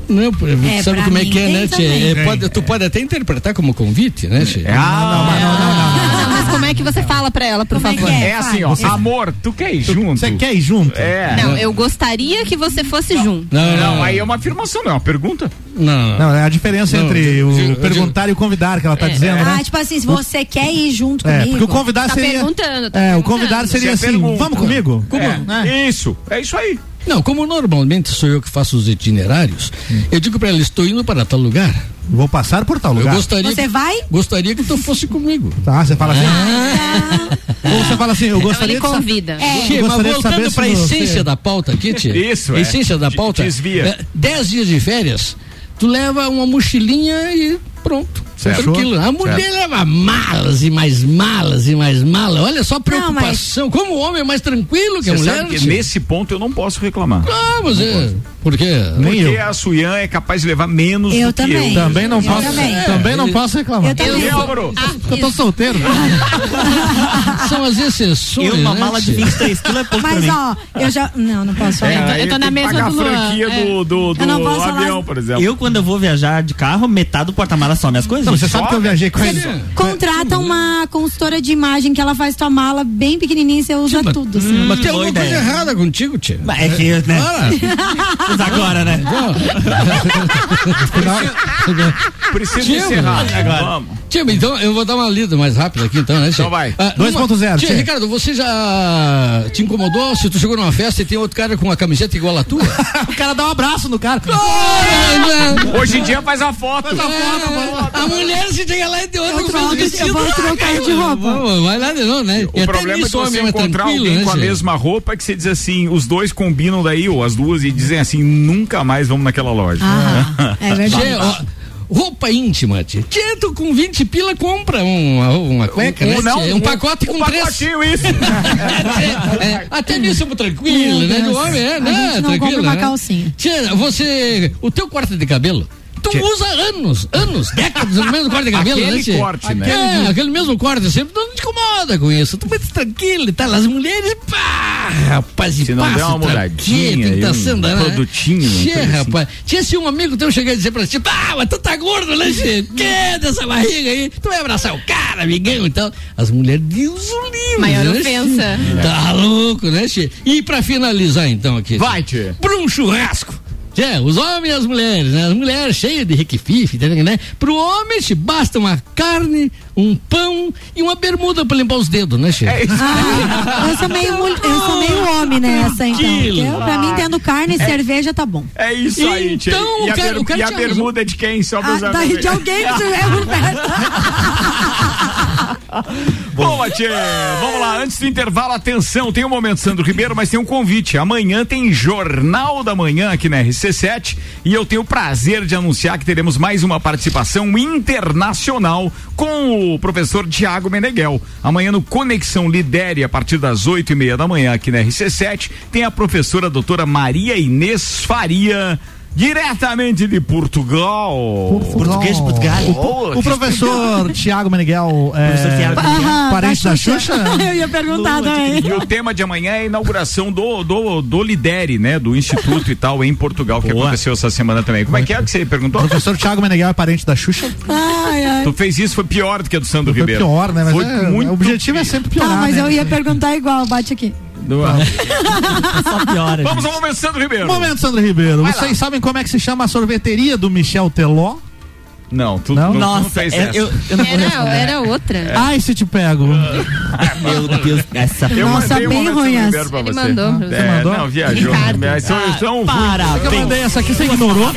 Não, É, sabe como é que é, né, tia? É, pode, tu pode até interpretar como convite, né, tia? Ah, Não, mas como é que você fala pra ela, por Como é favor? é? é assim, ó. Amor, tu quer ir junto? Você quer ir junto? É. Não, eu gostaria que você fosse junto. Não, Não, aí é uma afirmação, não é uma pergunta. Não, Não, é a diferença Não, entre eu o digo- perguntar e o convidar que ela tá dizendo, Ah, né? tipo assim, se você quer ir junto É, comigo. porque o convidar Tá seria. perguntando, tá é, o convidar seria Você assim: pergunta. vamos comigo? É, Né? Isso, é isso aí. Não, como normalmente sou eu que faço os itinerários, eu digo pra ela, estou indo para tal lugar. Vou passar por tal Eu lugar. gostaria, Você vai? gostaria que tu fosse comigo. Tá, você fala assim. Ah. Ou você fala assim, eu Então gostaria ele de sa- convida. Tia, mas de voltando para a essência da pauta aqui, tia. Isso, A é. essência da De- pauta. desvia. é, dez dias de férias, tu leva uma mochilinha e pronto. Certo. Tranquilo. A mulher leva malas e mais malas e mais malas. Olha só a preocupação. Como o homem é mais tranquilo que a Você mulher. sabe que nesse ponto eu não posso reclamar. Ah, mas é. Por quê? Nem Porque eu. a Suyan é capaz de levar menos Eu do que também. eu. Também não Eu posso. também. Também não posso reclamar. Eu também. E Álvaro? Eu tô solteiro. São as exceções. Eu, uma né, mala de tia? 23 quilos é pouco pra Mas mim. ó, eu já. Não, não posso falar. É, eu tô na que mesma do Luan, franquia é. do, do, do Eu não avião, por exemplo. Eu, quando eu vou viajar de carro, metade do porta-mala some as coisas. Não, você sabe que eu viajei com ele. Contrata uma consultora de imagem que ela faz tua mala bem pequenininha e você usa tudo. assim. Mas tem alguma coisa ideia. errada contigo, tia. Mas É que, né? Mas agora, né? Preciso encerrar. agora. Vamos. Tia, então eu vou dar uma lida mais rápida aqui então, né? tia? Então vai. Ah, 2.0, numa- Tia, tia. Ricardo, você já te incomodou se tu chegou numa festa e tem outro cara com uma camiseta igual a tua? O cara dá um abraço no cara. Hoje em dia faz a foto. É, a mulher se chega lá e tem outro com troco, vestido. eu vou trocar de roupa. Vai lá de novo, né? O problema é que você encontrar alguém com a mesma roupa que você diz assim, os dois combinam daí, ou as duas, e dizem assim, nunca mais vamos naquela loja. Ah, é verdade. Roupa íntima, tia. Tia, tu com 20 pila compra uma, uma cueca, Um- né? não, tia? um pacote um com três. pacotinho, isso. É, até nisso eu tranquilo, Meu né? Deus. Do homem, é, A né? gente não tranquilo, compra uma né? calcinha. Tia, você. O teu corte de cabelo. Tu usa anos, anos, décadas no mesmo corte de cabelo, Aquele né, corte, né? É, aquele mesmo corte sempre. Tu não te incomoda com isso. Tu vai tranquilo e tal. As mulheres, pá, rapaz, e Se não passa der uma mudadinha tem que e tá um sendo, né? produtinho, coisa assim. rapaz. Tia, se um amigo teu chegar e dizer pra ti, pá, mas tu tá gordo, né, tia? Que dessa barriga aí? Tu vai abraçar o cara, amigão e tal. As mulheres, Deus o livre. Maior né, ofensa. Tá louco, né, tia? E pra finalizar, então, aqui. Vai, tia. Pra um churrasco. É, os homens e as mulheres, né? As mulheres cheias de requifife, tá né? Pro homem, te basta uma carne, um pão e uma bermuda pra limpar os dedos, né, chefe? É isso. Ah, eu sou meio, mul- eu sou meio homem nessa, então. Eu, pra mim, tendo carne e cerveja, tá bom. É isso aí, tia. Então, E a, o cara- ber- o cara e a bermuda é de quem? Só Ah, pra de alguém que estiver por perto. Boa, Tchê. Vamos lá, antes do intervalo, atenção, tem um momento, Sandro Ribeiro, mas tem um convite. Amanhã tem Jornal da Manhã aqui na RC7 e eu tenho o prazer de anunciar que teremos mais uma participação internacional com o professor Tiago Meneghel. Amanhã no Conexão Lidere, a partir das oito e meia da manhã aqui na RC7, tem a professora doutora Maria Inês Faria. Diretamente de Portugal. Português de Portugal. Oh, O professor Tiago Meneghel Professor é, Thiago parente da Xuxa? Eu ia perguntar também. E o tema de amanhã é a inauguração do, do, do Lidere, né? Do Instituto e tal, em Portugal, que Boa. aconteceu essa semana também. Como é que é que você perguntou? professor Tiago Meneghel é parente da Xuxa? Ai, ai. Tu fez isso, foi pior do que a do Sandro Foi Ribeiro. pior, né? Mas foi é, muito o objetivo é sempre piorar, mas né? eu ia perguntar igual, bate aqui. Do- Só piora. Vamos ao momento, Sandro Ribeiro. Momento, Sandro Ribeiro. Vai Vocês lá. sabem como é que se chama a sorveteria do Michel Teló? Não, tu Não? não, tu não Nossa, fez é- essa. eu, eu não Era, era outra. Ai, se te pego. Meu Deus, essa Eu Nossa, bem ruim essa. Ele você. mandou. É, mandou? não, viajou. Mas são, são Para, Eu bem. mandei essa aqui, você ignorou.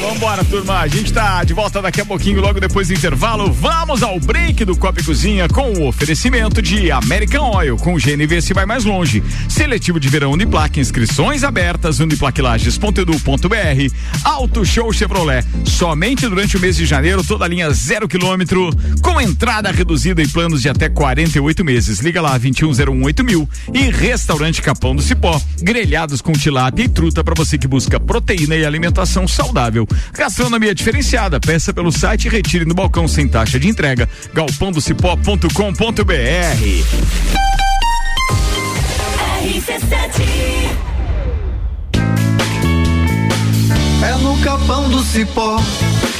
Vambora, turma. A gente tá de volta daqui a pouquinho, logo depois do intervalo. Vamos ao break do Copa e Cozinha com o oferecimento de American Oil. Com o GNV se vai mais longe. Seletivo de verão Uniplaque, inscrições abertas, uniplaquilages.edu.br. Auto Show Chevrolet. Somente durante o mês de janeiro, toda a linha zero quilômetro, com entrada reduzida e planos de até 48 meses. Liga lá, 21018000 mil. E Restaurante Capão do Cipó. Grelhados com tilápia e truta para você que busca proteína e alimentação saudável. Gastronomia diferenciada. Peça pelo site e retire no balcão sem taxa de entrega. galpãodocipó.com.br. É no capão do cipó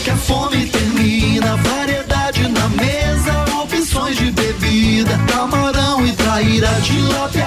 que a fome termina. Variedade na mesa, opções de bebida. Camarão e traíra, tilápia,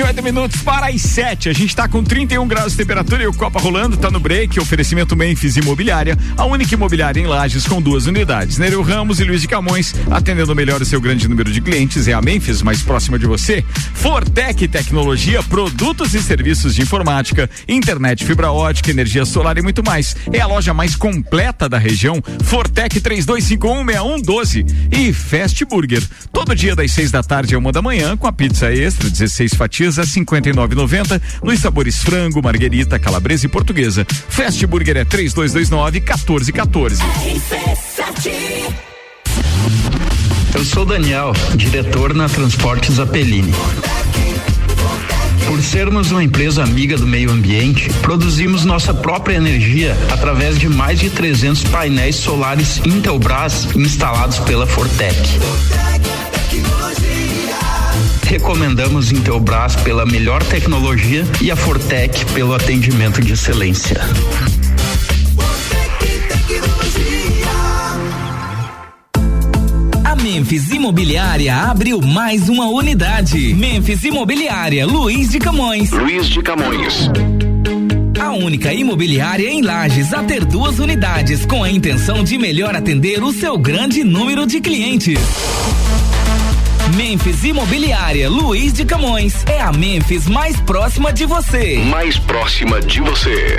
28 minutos para as 7. A gente está com 31 graus de temperatura e o Copa rolando, tá no break. Oferecimento Memphis Imobiliária, a única imobiliária em Lages com duas unidades. Nereu Ramos e Luiz de Camões, atendendo melhor o seu grande número de clientes, é a Memphis, mais próxima de você. Fortec Tecnologia, produtos e serviços de informática, internet, fibra ótica, energia solar e muito mais. É a loja mais completa da região. Fortec 32516112 e Fast Burger. Todo dia das 6 da tarde a uma da manhã com a pizza extra, 16 fatias a 59,90 nos sabores frango, marguerita, calabresa e portuguesa. Fast Burger é 3229 1414. Eu sou Daniel, diretor na Transportes Apelini. Por sermos uma empresa amiga do meio ambiente, produzimos nossa própria energia através de mais de 300 painéis solares Intelbras instalados pela Fortec. Recomendamos Intelbras pela melhor tecnologia e a Fortec pelo atendimento de excelência. A Memphis Imobiliária abriu mais uma unidade. Memphis Imobiliária, Luiz de Camões. Luiz de Camões. A única imobiliária em Lages a ter duas unidades, com a intenção de melhor atender o seu grande número de clientes. Memphis Imobiliária Luiz de Camões é a Memphis mais próxima de você. Mais próxima de você.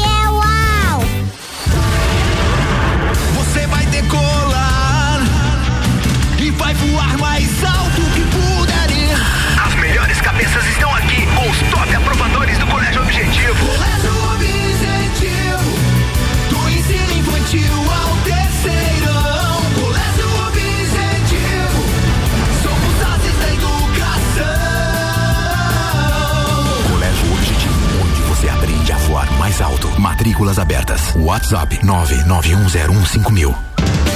Abertas. WhatsApp 991015000.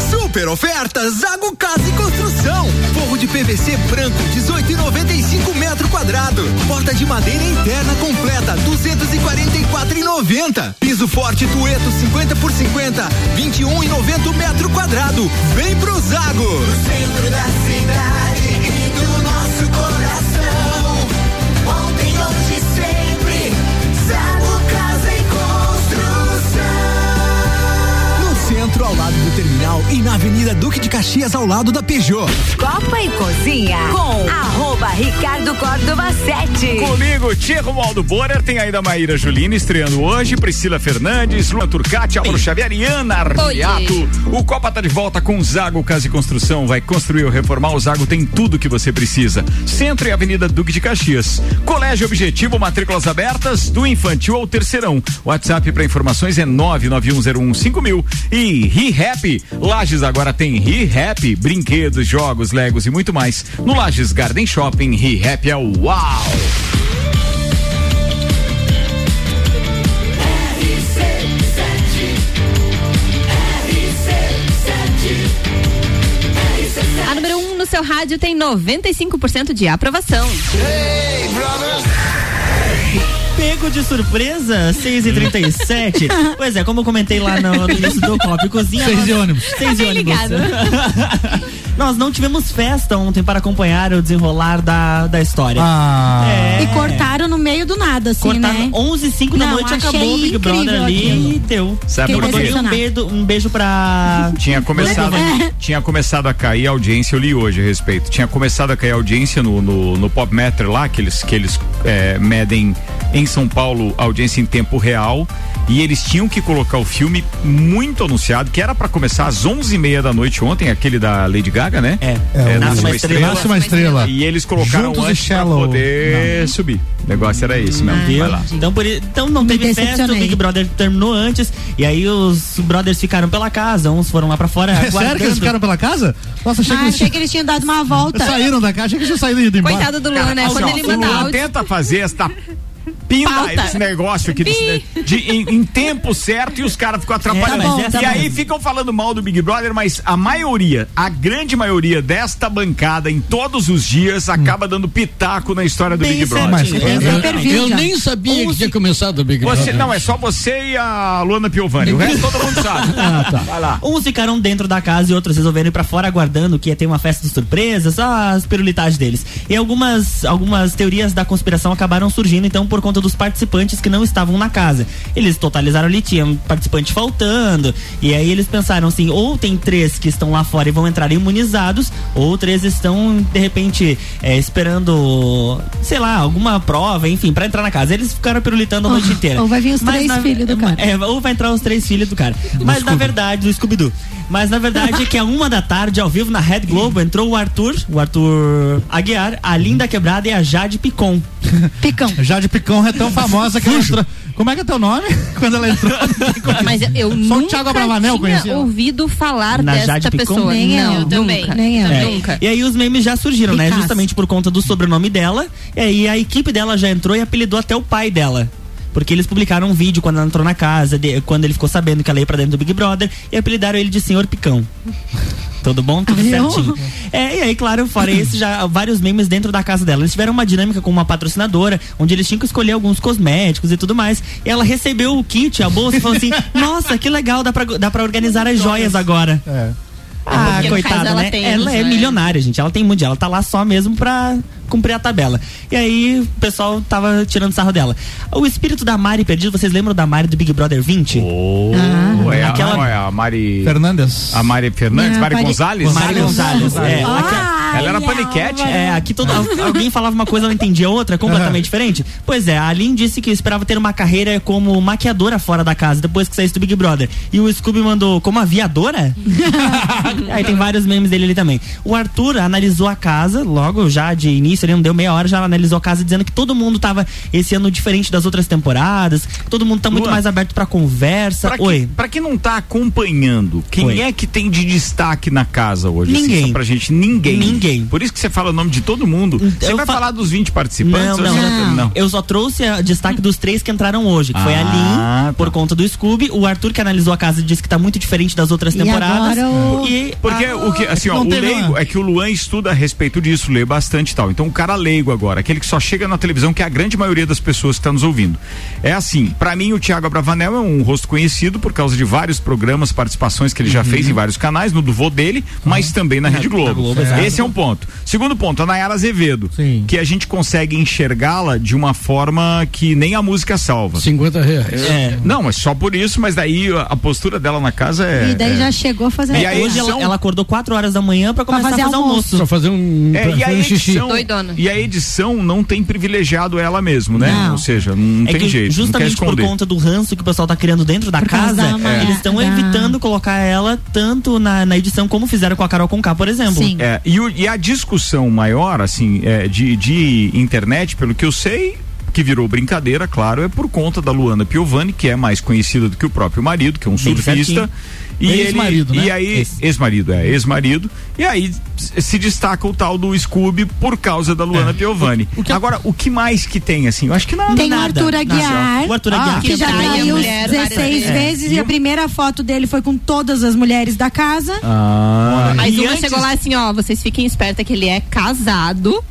Super ofertas Zago Casa e Construção. Forro de PVC branco 18,95 metro quadrado. Porta de madeira interna completa 244,90. Piso forte Tueto 50 por 50 21,90 metro quadrado. Vem pro Zago. No centro da cidade e do nosso coração. Centro, ao lado do terminal e na Avenida Duque de Caxias, ao lado da Peugeot. Copa e Cozinha com arroba Ricardo Córdova 7. Comigo, Tierro Maldo Borer, tem ainda Maíra Julina estreando hoje, Priscila Fernandes, Luan Turcati, Álvaro Xavier e Ana Armiato. O Copa tá de volta com o Zago Casa e Construção. Vai construir ou reformar, o Zago tem tudo que você precisa. Centro e Avenida Duque de Caxias. Colégio Objetivo, matrículas abertas, do infantil ao terceirão. WhatsApp para informações é 991015000 e ReHap. Lages agora tem ReHap, brinquedos, jogos, legos e muito mais. No Lages Garden Shopping, ReHap é o uau! A número 1 um no seu rádio tem 95% de aprovação. Pego de surpresa, 6 e 37 Pois é, como eu comentei lá no, no início do Copo e Cozinha. Seis nós- de ônibus. Seis de Tá bem ônibus. ligado. Nós não tivemos festa ontem para acompanhar o desenrolar da, da história. Ah. É. E cortaram no meio do nada, assim, Cortaram né? 11 e 5 da Não, noite, acabou o Big Brother ali aquilo. e deu. Sabe por quê? Um beijo, um beijo pra. Tinha começado, É. tinha começado a cair a audiência, eu li hoje a respeito. Tinha começado a cair a audiência no, no, no Pop Meter lá, que eles, que eles é, medem em São Paulo audiência em tempo real. E eles tinham que colocar o filme muito anunciado, que era pra começar às 11h30 da noite ontem, aquele da Lady Gaga, né? É. É, Nasce o- uma estrela. Nasce uma estrela. E eles colocaram Juntos antes pra poder subir. O negócio era esse mesmo. Lá. Então, por, então não Me teve festa, o. Big Brother terminou antes. E aí os brothers ficaram pela casa, uns foram lá pra fora. É sério que eles ficaram pela casa? Nossa, achei que Ah, eles achei que eles tinham dado uma volta. saíram da casa, achei que eles tinham saído e ido embora. Coitado do Luan, né? Quando ó, ele o manda Luan áudio. tenta fazer esta pinda Pauta. esse negócio aqui desse- de, em, em tempo certo e os caras ficam atrapalhando. É, essa e aí ficam falando mal do Big Brother, mas a maioria, a grande maioria desta bancada em todos os dias acaba dando pitaco na história do Bem Big Brother. Mas- Eu, eu nem sabia que tinha começado o Big Você, Brother. não, é só você e a Luana Piovani. O resto todo mundo sabe. Ah, tá. Vai lá. Uns ficaram dentro da casa e outros resolveram ir pra fora aguardando que ia ter uma festa de surpresa, só as pirulitagens deles. E algumas, algumas teorias da conspiração acabaram surgindo, então, por conta dos participantes que não estavam na casa. Eles totalizaram ali, tinha um participante faltando, e aí eles pensaram assim, ou tem três que estão lá fora e vão entrar imunizados, ou três estão, de repente, é, esperando, sei lá, alguma prova, enfim, pra entrar na casa. Eles ficaram pirulitando a noite inteira. Ou vai vir os Mas três na- filhos do cara. é, ou vai entrar os três filhos do cara. Mas na verdade, do Scooby-Doo. Mas na verdade é que a uma da tarde, ao vivo na Red Globo, entrou o Arthur, o Arthur Aguiar, a Linda Quebrada e a Jade Picon. Picão. Jade Picão é tão famosa que ela entrou. Como é que é teu nome? Quando ela entrou. Mas eu Só o nunca Thiago Abravanel tinha conhecia. ouvido falar Na desta Jade Picon? pessoa. Nem não, eu também. nunca. Nem eu. É. Nunca. E aí os memes já surgiram, né? Picasso. Justamente por conta do sobrenome dela. E aí a equipe dela já entrou e apelidou até o pai dela. Porque eles publicaram um vídeo quando ela entrou na casa, de- quando ele ficou sabendo que ela ia pra dentro do Big Brother, e apelidaram ele de Senhor Picão. Tudo bom? Tudo Viu? certinho. É, e aí, claro, fora esse, já vários memes dentro da casa dela. Eles tiveram uma dinâmica com uma patrocinadora, onde eles tinham que escolher alguns cosméticos e tudo mais. E ela recebeu o kit, a bolsa, e falou assim: Nossa, que legal, dá pra, dá pra organizar as joias agora. É. Ah, coitada, né? tem ela isso, é milionária, gente. Ela tem mundial. Ela tá lá só mesmo pra cumprir a tabela. E aí, o pessoal tava tirando sarro dela. O espírito da Mari perdido, vocês lembram da Mari do Big Brother 20? Oh, é, a, Aquela- não, é a Mari. Fernandes. A Mari Fernandes, Não, Mari Mari- Gonzalez? Mari Gonzalez. É, Ah, aquela- Ela era paniquete. É, aqui todo, alguém falava uma coisa, ela entendia outra, completamente diferente. Pois é, a Aline disse que esperava ter uma carreira como maquiadora fora da casa, depois que saísse do Big Brother. E o Scooby mandou, como aviadora? Aí tem vários memes dele ali também. O Arthur analisou a casa, logo já de início, ele não deu meia hora, já analisou a casa dizendo que todo mundo tava esse ano diferente das outras temporadas, todo mundo tá muito Luan, mais aberto pra conversa. Pra, Oi. que, pra quem não tá acompanhando, quem Oi. é que tem de destaque na casa hoje? assim, Ninguém. só pra gente, ninguém. Ninguém. Por isso que você fala o nome de todo mundo. Você Eu vai fa- falar dos 20 participantes? Não, não, você- não. Eu só trouxe o destaque dos três que entraram hoje, que foi a Ah, Lin, tá. por conta do Scooby, o Arthur que analisou a casa e disse que tá muito diferente das outras E temporadas. agora o- E Porque a- o que, assim, ó, Não o leigo é que o Luan estuda a respeito disso, lê bastante e tal. Então o cara leigo agora, aquele que só chega na televisão, que é a grande maioria das pessoas que está nos ouvindo. É assim, pra mim o Thiago Abravanel é um rosto conhecido por causa de vários programas, participações que ele já fez em vários canais, no do vô dele, mas também na Rede Globo. Globo. Esse é um ponto. Segundo ponto, a Nayara Azevedo, Sim. que a gente consegue enxergá-la de uma forma que nem a música salva. 50 reais. É. Não, mas só por isso, mas daí a, postura dela na casa é. E daí é- já chegou fazendo. E aí, hoje ela, edição- ela acordou 4 horas da manhã pra Pra começar fazer a fazer almoço. almoço. Só fazer um, É, pra- e, a fazer um xixi. E a edição não tem privilegiado ela mesmo, né? Não. Ou seja, não É tem que jeito. justamente não quer por conta do ranço que o pessoal tá criando dentro da Por casa, da Maria- eles estão da- evitando colocar ela tanto na, na edição como fizeram com a Carol Conká, por exemplo. Sim. É, e, o- e a discussão maior, assim, é, de, de internet, pelo que eu sei, que virou brincadeira, claro, é por conta da Luana Piovani, que é mais conhecida do que o próprio marido, que é um surfista. E Ex-marido, né? E aí, ex-marido, é, ex-marido. E aí se destaca o tal do Scooby por causa da Luana Piovani. Agora, o que mais que tem, assim? Eu acho que nada. Tem o nada. Arthur Aguiar, O Arthur Aguiar. que já trai a traiu mulher 16 várias vezes vezes. e a primeira foto dele foi com todas as mulheres da casa. Ah, Mas e uma antes- chegou lá assim, ó, vocês fiquem espertos que ele é casado,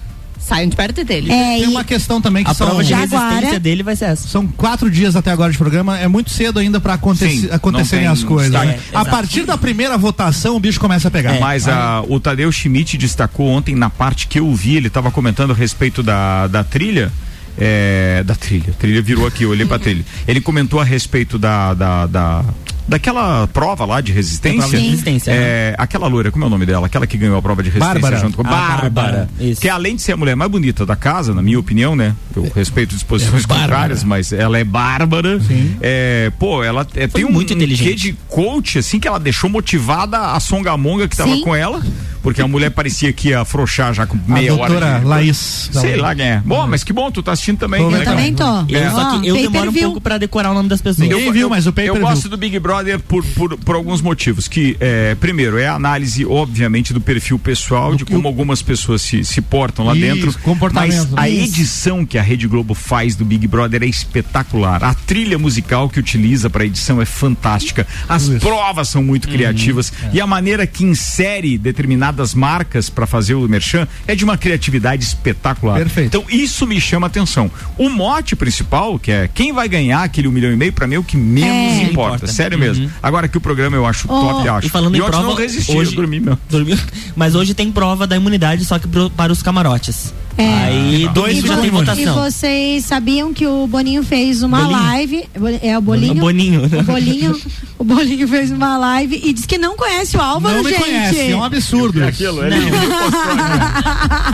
saiam de perto dele. É, Tem uma questão também que A são prova de resistência dele vai ser essa. São quatro dias até agora de programa, é muito cedo ainda pra acontecer, Sim, acontecerem as coisas. né? É, a partir da primeira votação, o bicho começa a pegar. Mas a, o Tadeu Schmidt destacou ontem na parte que eu vi, ele estava comentando a respeito da, da trilha. é, da trilha. A trilha virou aqui, eu olhei pra trilha. Ele comentou a respeito da. da, da daquela prova lá de resistência. prova de resistência, É, aquela loira, como é o nome dela? Aquela que ganhou a prova de resistência Bárbara. junto com A Bárbara. Bárbara, isso. Que além de ser a mulher mais bonita da casa, na minha opinião, né? Eu respeito disposições É bárbara. contrárias, mas ela é bárbara. É, pô, ela é, tem um, muito um inteligente. quê de coach, assim, que ela deixou motivada a Songamonga que tava Sim. com ela, porque a mulher parecia que ia afrouxar já com A meia hora. doutora de- Laís. Sei lá quem é. Bom, mas que bom, tu tá assistindo também. Que Eu legal. também tô. Eu, É. Só que eu demoro um pouco pra decorar o nome das pessoas. Ninguém viu, mas o pay Eu per view. gosto do Big Brother por, por, por alguns motivos. Que, é, primeiro, é a análise, obviamente, do perfil pessoal, de como algumas pessoas se, se portam lá Isso, dentro. comportamento. Mas a Isso. edição que a Rede Globo faz do Big Brother é espetacular. A trilha musical que utiliza para edição é fantástica. As Isso. provas são muito criativas. E a maneira que insere determinadas marcas para fazer o merchan é de uma criatividade espetacular. Perfeito. Então, isso me chama atenção. O mote principal, que é quem vai ganhar aquele um milhão e meio, para mim é o que menos É. importa. Importa. Sério mesmo. Agora que o programa eu acho Oh, top, acho. E falando em ontem prova, não resisti, hoje- eu dormi meu. Dormiu. Mas hoje tem prova da imunidade, só que pro- para os camarotes. É. Aí dois E, já tem e votação. vocês sabiam que o Boninho fez uma Bolinho. live. É o Bolinho? O Boninho. O Bolinho, o Bolinho fez uma live e disse que não conhece o Álvaro, Não me gente. conhece, é um absurdo. Aquilo, ele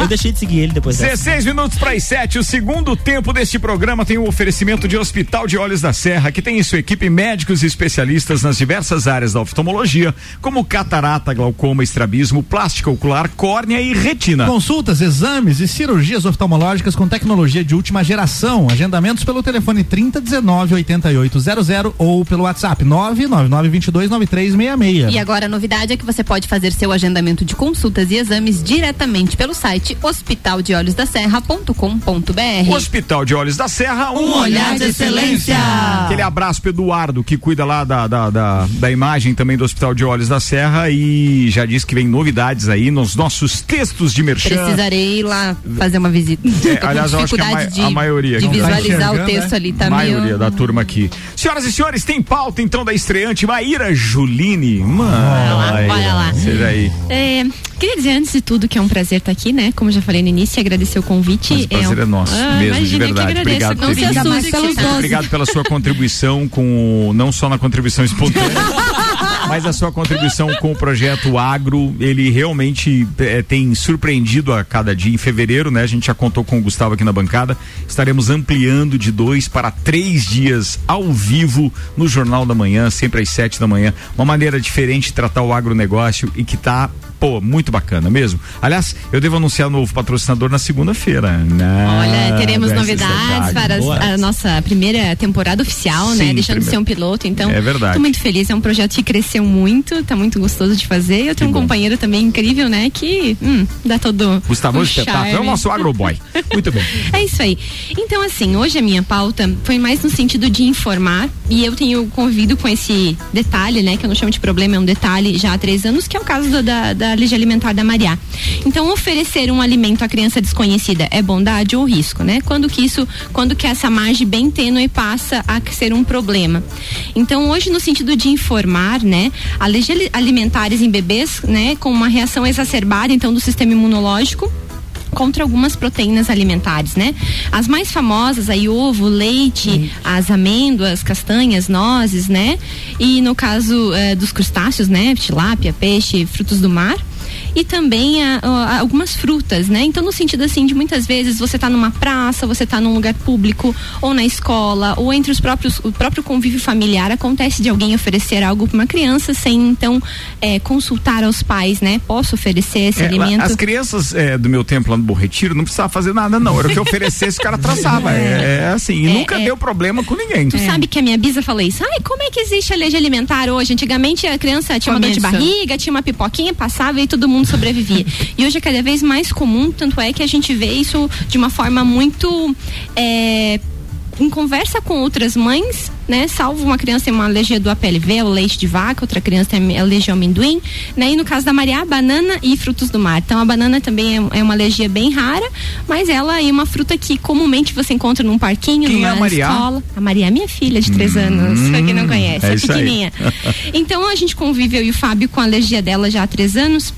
Eu deixei de seguir ele depois dessa. 16 minutos para as 7. O segundo tempo deste programa tem o oferecimento de Hospital de Olhos da Serra, que tem em sua equipe médicos e especialistas nas diversas áreas da oftalmologia, como catarata, glaucoma, estrabismo, plástica ocular, córnea e retina. Consultas, exames e cirurgias oftalmológicas com tecnologia de última geração. Agendamentos pelo telefone 3019 8800 ou pelo WhatsApp 999 22 9366. E agora a novidade é que você pode fazer seu agendamento de consultas e exames diretamente pelo site hospitaldeolhosdaserra.com.br. Hospital de Olhos da Serra, um, Um olhar de excelência. Aquele abraço pro Eduardo, que cuida lá da, da, da, da imagem também do Hospital de Olhos da Serra e já disse que vem novidades aí nos nossos textos de merchan. Precisarei ir lá fazer uma visita. É, aliás, eu acho que a, ma- de, a maioria. de que tá visualizar o enxergando, texto né? ali, tá a maioria meio... da turma aqui. Senhoras e senhores, tem pauta então da estreante Maíra Juline. Mano, lá, bora lá. Seja aí. É, queria dizer antes de tudo que é um prazer estar aqui, né? Como já falei no início, e agradecer o convite. Mas o prazer um- é nosso, Ah, mesmo, de imagina, que verdade. agradeço. Obrigado, Não se assuste que- doces. Obrigado pela sua contribuição com não só na contribuição espontânea, mas a sua contribuição com o projeto Agro. Ele realmente eh, tem surpreendido a cada dia. Em fevereiro, né? A gente já contou com o Gustavo aqui na bancada. Estaremos ampliando de dois para três dias ao vivo no Jornal da Manhã, sempre às sete da manhã. Uma maneira diferente de tratar o agronegócio e que tá Pô, muito bacana mesmo. Aliás, eu devo anunciar o novo patrocinador na segunda-feira. né? Olha, teremos Dessa novidades para Boa. a nossa primeira temporada oficial, né? Sim, Deixando de ser primeiro. um piloto. Então, É verdade. tô muito feliz. É um projeto que cresceu muito, tá muito gostoso de fazer. Eu tenho um bom. companheiro também incrível, né? Que hum, dá todo. Gustavo um Espetáculo. É o nosso agroboy. Muito bem. É isso aí. Então, assim, hoje a minha pauta foi mais no sentido de informar, e eu tenho convido com esse detalhe, né, que eu não chamo de problema, é um detalhe já há três anos, que é o caso da, da, da Ligia Alimentar da Mariá. Então, oferecer um alimento à criança desconhecida é bondade ou risco, né? Quando que isso, quando que essa margem bem tênue passa a ser um problema. Então, hoje, no sentido de informar, né, a Ligia Alimentares em bebês, né, com uma reação exacerbada, então, do sistema imunológico, contra algumas proteínas alimentares, né? As mais famosas aí ovo, leite, as amêndoas, castanhas, nozes, né? E no caso eh, dos crustáceos, né? Tilápia, peixe, frutos do mar. E também a- a- algumas frutas, né? Então, no sentido assim, de muitas vezes você está numa praça, você está num lugar público, ou na escola, ou entre os próprios, o próprio convívio familiar, acontece de alguém oferecer algo para uma criança sem então é, consultar aos pais, né? Posso oferecer esse É, alimento? as crianças é, do meu tempo lá no Bom Retiro não precisava fazer nada, não. Era o que oferecesse, o cara traçava. É, é assim, e É, nunca é. deu problema com ninguém. Tu sabe que a minha bisa falou isso. Ai, como é que existe alergia alimentar hoje? Antigamente a criança tinha uma dor de Começa. barriga, tinha uma pipoquinha, passava e todo mundo sobrevivia. e hoje é cada vez mais comum, tanto é que a gente vê isso de uma forma muito. é, em conversa com outras mães, né? Salvo uma criança tem uma alergia do APLV, ao leite de vaca, outra criança tem alergia ao amendoim, né? E no caso da Maria, a banana e frutos do mar. Então a banana também é, é uma alergia bem rara, mas ela é uma fruta que comumente você encontra num parquinho, Quem é numa a Maria? escola. A Maria é minha filha de três anos, pra quem não conhece, é é, pequenininha. Então a gente convive eu e o Fábio com a alergia dela já há três anos.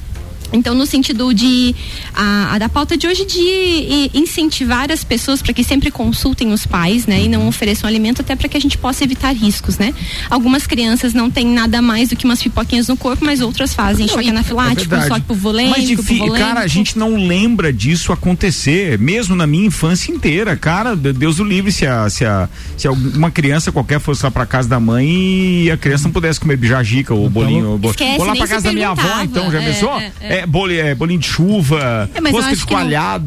Então, no sentido de a, a da pauta de hoje de incentivar as pessoas para que sempre consultem os pais, né, e não ofereçam alimento até para que a gente possa evitar riscos, né? Algumas crianças não têm nada mais do que umas pipoquinhas no corpo, mas outras fazem choque anafilático, verdade. choque pulvolêmico, Mas pulvolêmico. cara, a gente não lembra disso acontecer, mesmo na minha infância inteira. Cara, de- Deus o livre se, a, se, a, se uma criança qualquer fosse lá pra casa da mãe e a criança não pudesse comer bijagica ou bolinho. ou bo- Esquece, Vou lá se casa da minha avó, então, já É, pensou? é, É, boli- é, bolinho de chuva, É, rosca que não-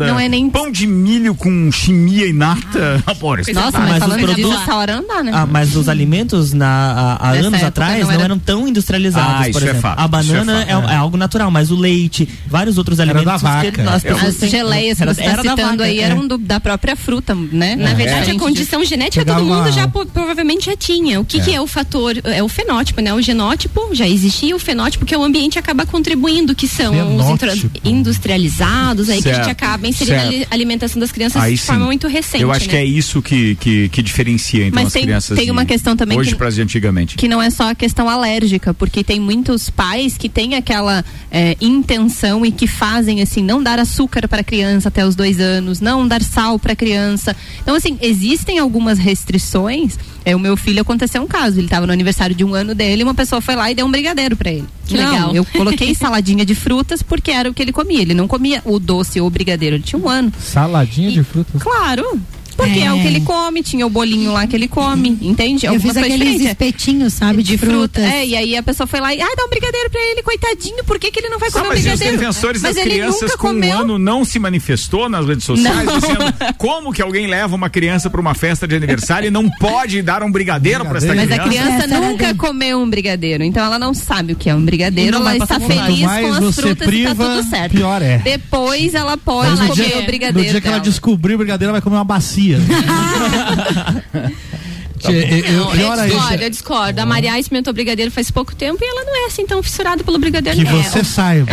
não é nem- pão de milho com chimia e nata. Amor, isso Nossa, tá- mas, Mas os produtos- essa hora não dá, né? Ah, mas os alimentos na, há, há Nessa anos época atrás não não, era- eram tão industrializados, Ah, por isso é exemplo. fato, a banana isso é fato. é, é algo natural, mas o leite, vários outros alimentos da vaca. as geleias que era- você está era citando vaca, aí é. eram do- da própria fruta, né? Na verdade, a condição genética todo mundo já provavelmente já tinha. O que, que é o fator? É o fenótipo, né? O genótipo já existia, o fenótipo que o ambiente acaba contribuindo, que são os intro- Fenótipo. industrializados, aí que a Certo, gente acaba inserindo a certo. ali- alimentação das crianças Aí de forma sim. muito recente. Eu acho né? que é isso que, que, que diferencia então Mas as tem- crianças tem uma questão também hoje para antigamente. que não é só a questão alérgica, porque tem muitos pais que têm aquela é, intenção e que fazem assim, não dar açúcar para a criança até os dois anos, não dar sal para a criança. Então, assim, existem algumas restrições. É, o meu filho aconteceu um caso, ele estava no aniversário de um ano dele, uma pessoa foi lá e deu um brigadeiro para ele. Que não, legal. Eu coloquei saladinha de frutas porque era o que ele comia. Ele não comia o doce ou o brigadeiro, ele tinha um ano. Saladinha de frutas. Claro. Porque é. É. o que ele come, tinha o bolinho lá que ele come, entende? Eu Alguma fiz aqueles diferente. espetinhos, sabe, de, frutas. É, e aí a pessoa foi lá e, ai, dá um brigadeiro pra ele, coitadinho, por que, que ele não vai Ah, comer um mas e os brigadeiro? defensores Mas das ele crianças nunca com comeu. um ano não se manifestou nas redes sociais Não. dizendo como que alguém leva uma criança para uma festa de aniversário e não pode dar um brigadeiro para essa Mas criança? a criança Essa era nunca comeu um brigadeiro, então ela não sabe o que é um E brigadeiro, ela está feliz com as você frutas e priva, tá tudo certo. pior é. Depois ela pode Mas no comer dia, o no brigadeiro dia que ela descobrir o brigadeiro, ela vai comer uma bacia. Tia, eu- eu- Não, pior eu discordo, eu discordo. A Maria experimentou brigadeiro faz pouco tempo e ela não é assim tão fissurada pelo brigadeiro. Que não. você saiba.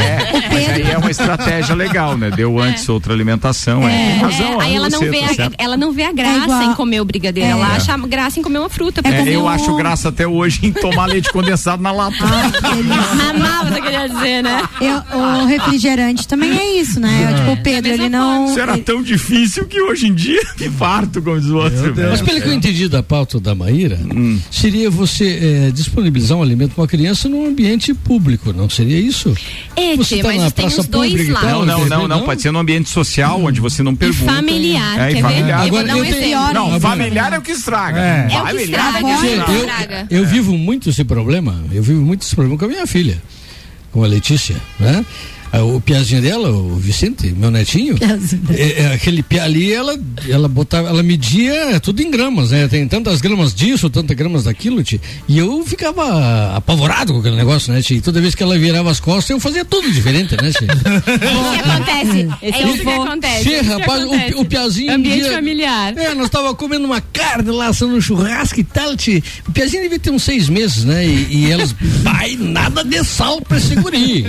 Mas aí é uma estratégia legal, né? Deu antes outra alimentação. É, Tem razão, É, aí ela não, vê tá a, ela não vê a É graça em comer o brigadeiro. É. Ela acha graça em comer uma fruta. É É, eu o- acho graça até hoje em tomar leite condensado na lata. Mamar, você queria dizer, né? Eu- o refrigerante também é isso, né? Tipo, o Pedro, ele não. Isso era tão difícil que hoje em dia me farto, como diz o outro. Mas pelo que eu entendi da pauta da Maíra, seria você eh, disponibilizar um alimento para uma criança num ambiente público, não seria isso? É, Você tá na mas tem praça os dois pública e lados. tal, Não, não, não, não? Pode ser num ambiente social onde você não E pergunta. familiar, É, e quer familiar. ver? Eu vou Agora, dar um eu tenho-. Não, familiar é o que estraga. É. É o que é estraga. estraga. eu, eu vivo muito esse problema, eu vivo muito esse problema com a minha filha, com a Letícia, né? Ah, O piazinho dela, o Vicente, meu netinho, é, é, aquele pia ali, ela, ela botava, ela media tudo em gramas, né? Tem tantas gramas disso, tantas gramas daquilo, tia. E eu ficava apavorado com aquele negócio, né, tia? E toda vez que ela virava as costas, eu fazia tudo diferente, né, tia? O que acontece? É isso que acontece. É isso que rapaz, acontece. o, o piazinho. Ambiente dia- familiar. É, nós tava comendo uma carne lá, assando um churrasco e tal. Tia. O piazinho devia ter uns seis meses, né? E, e elas, vai, nada de sal pra esse guri.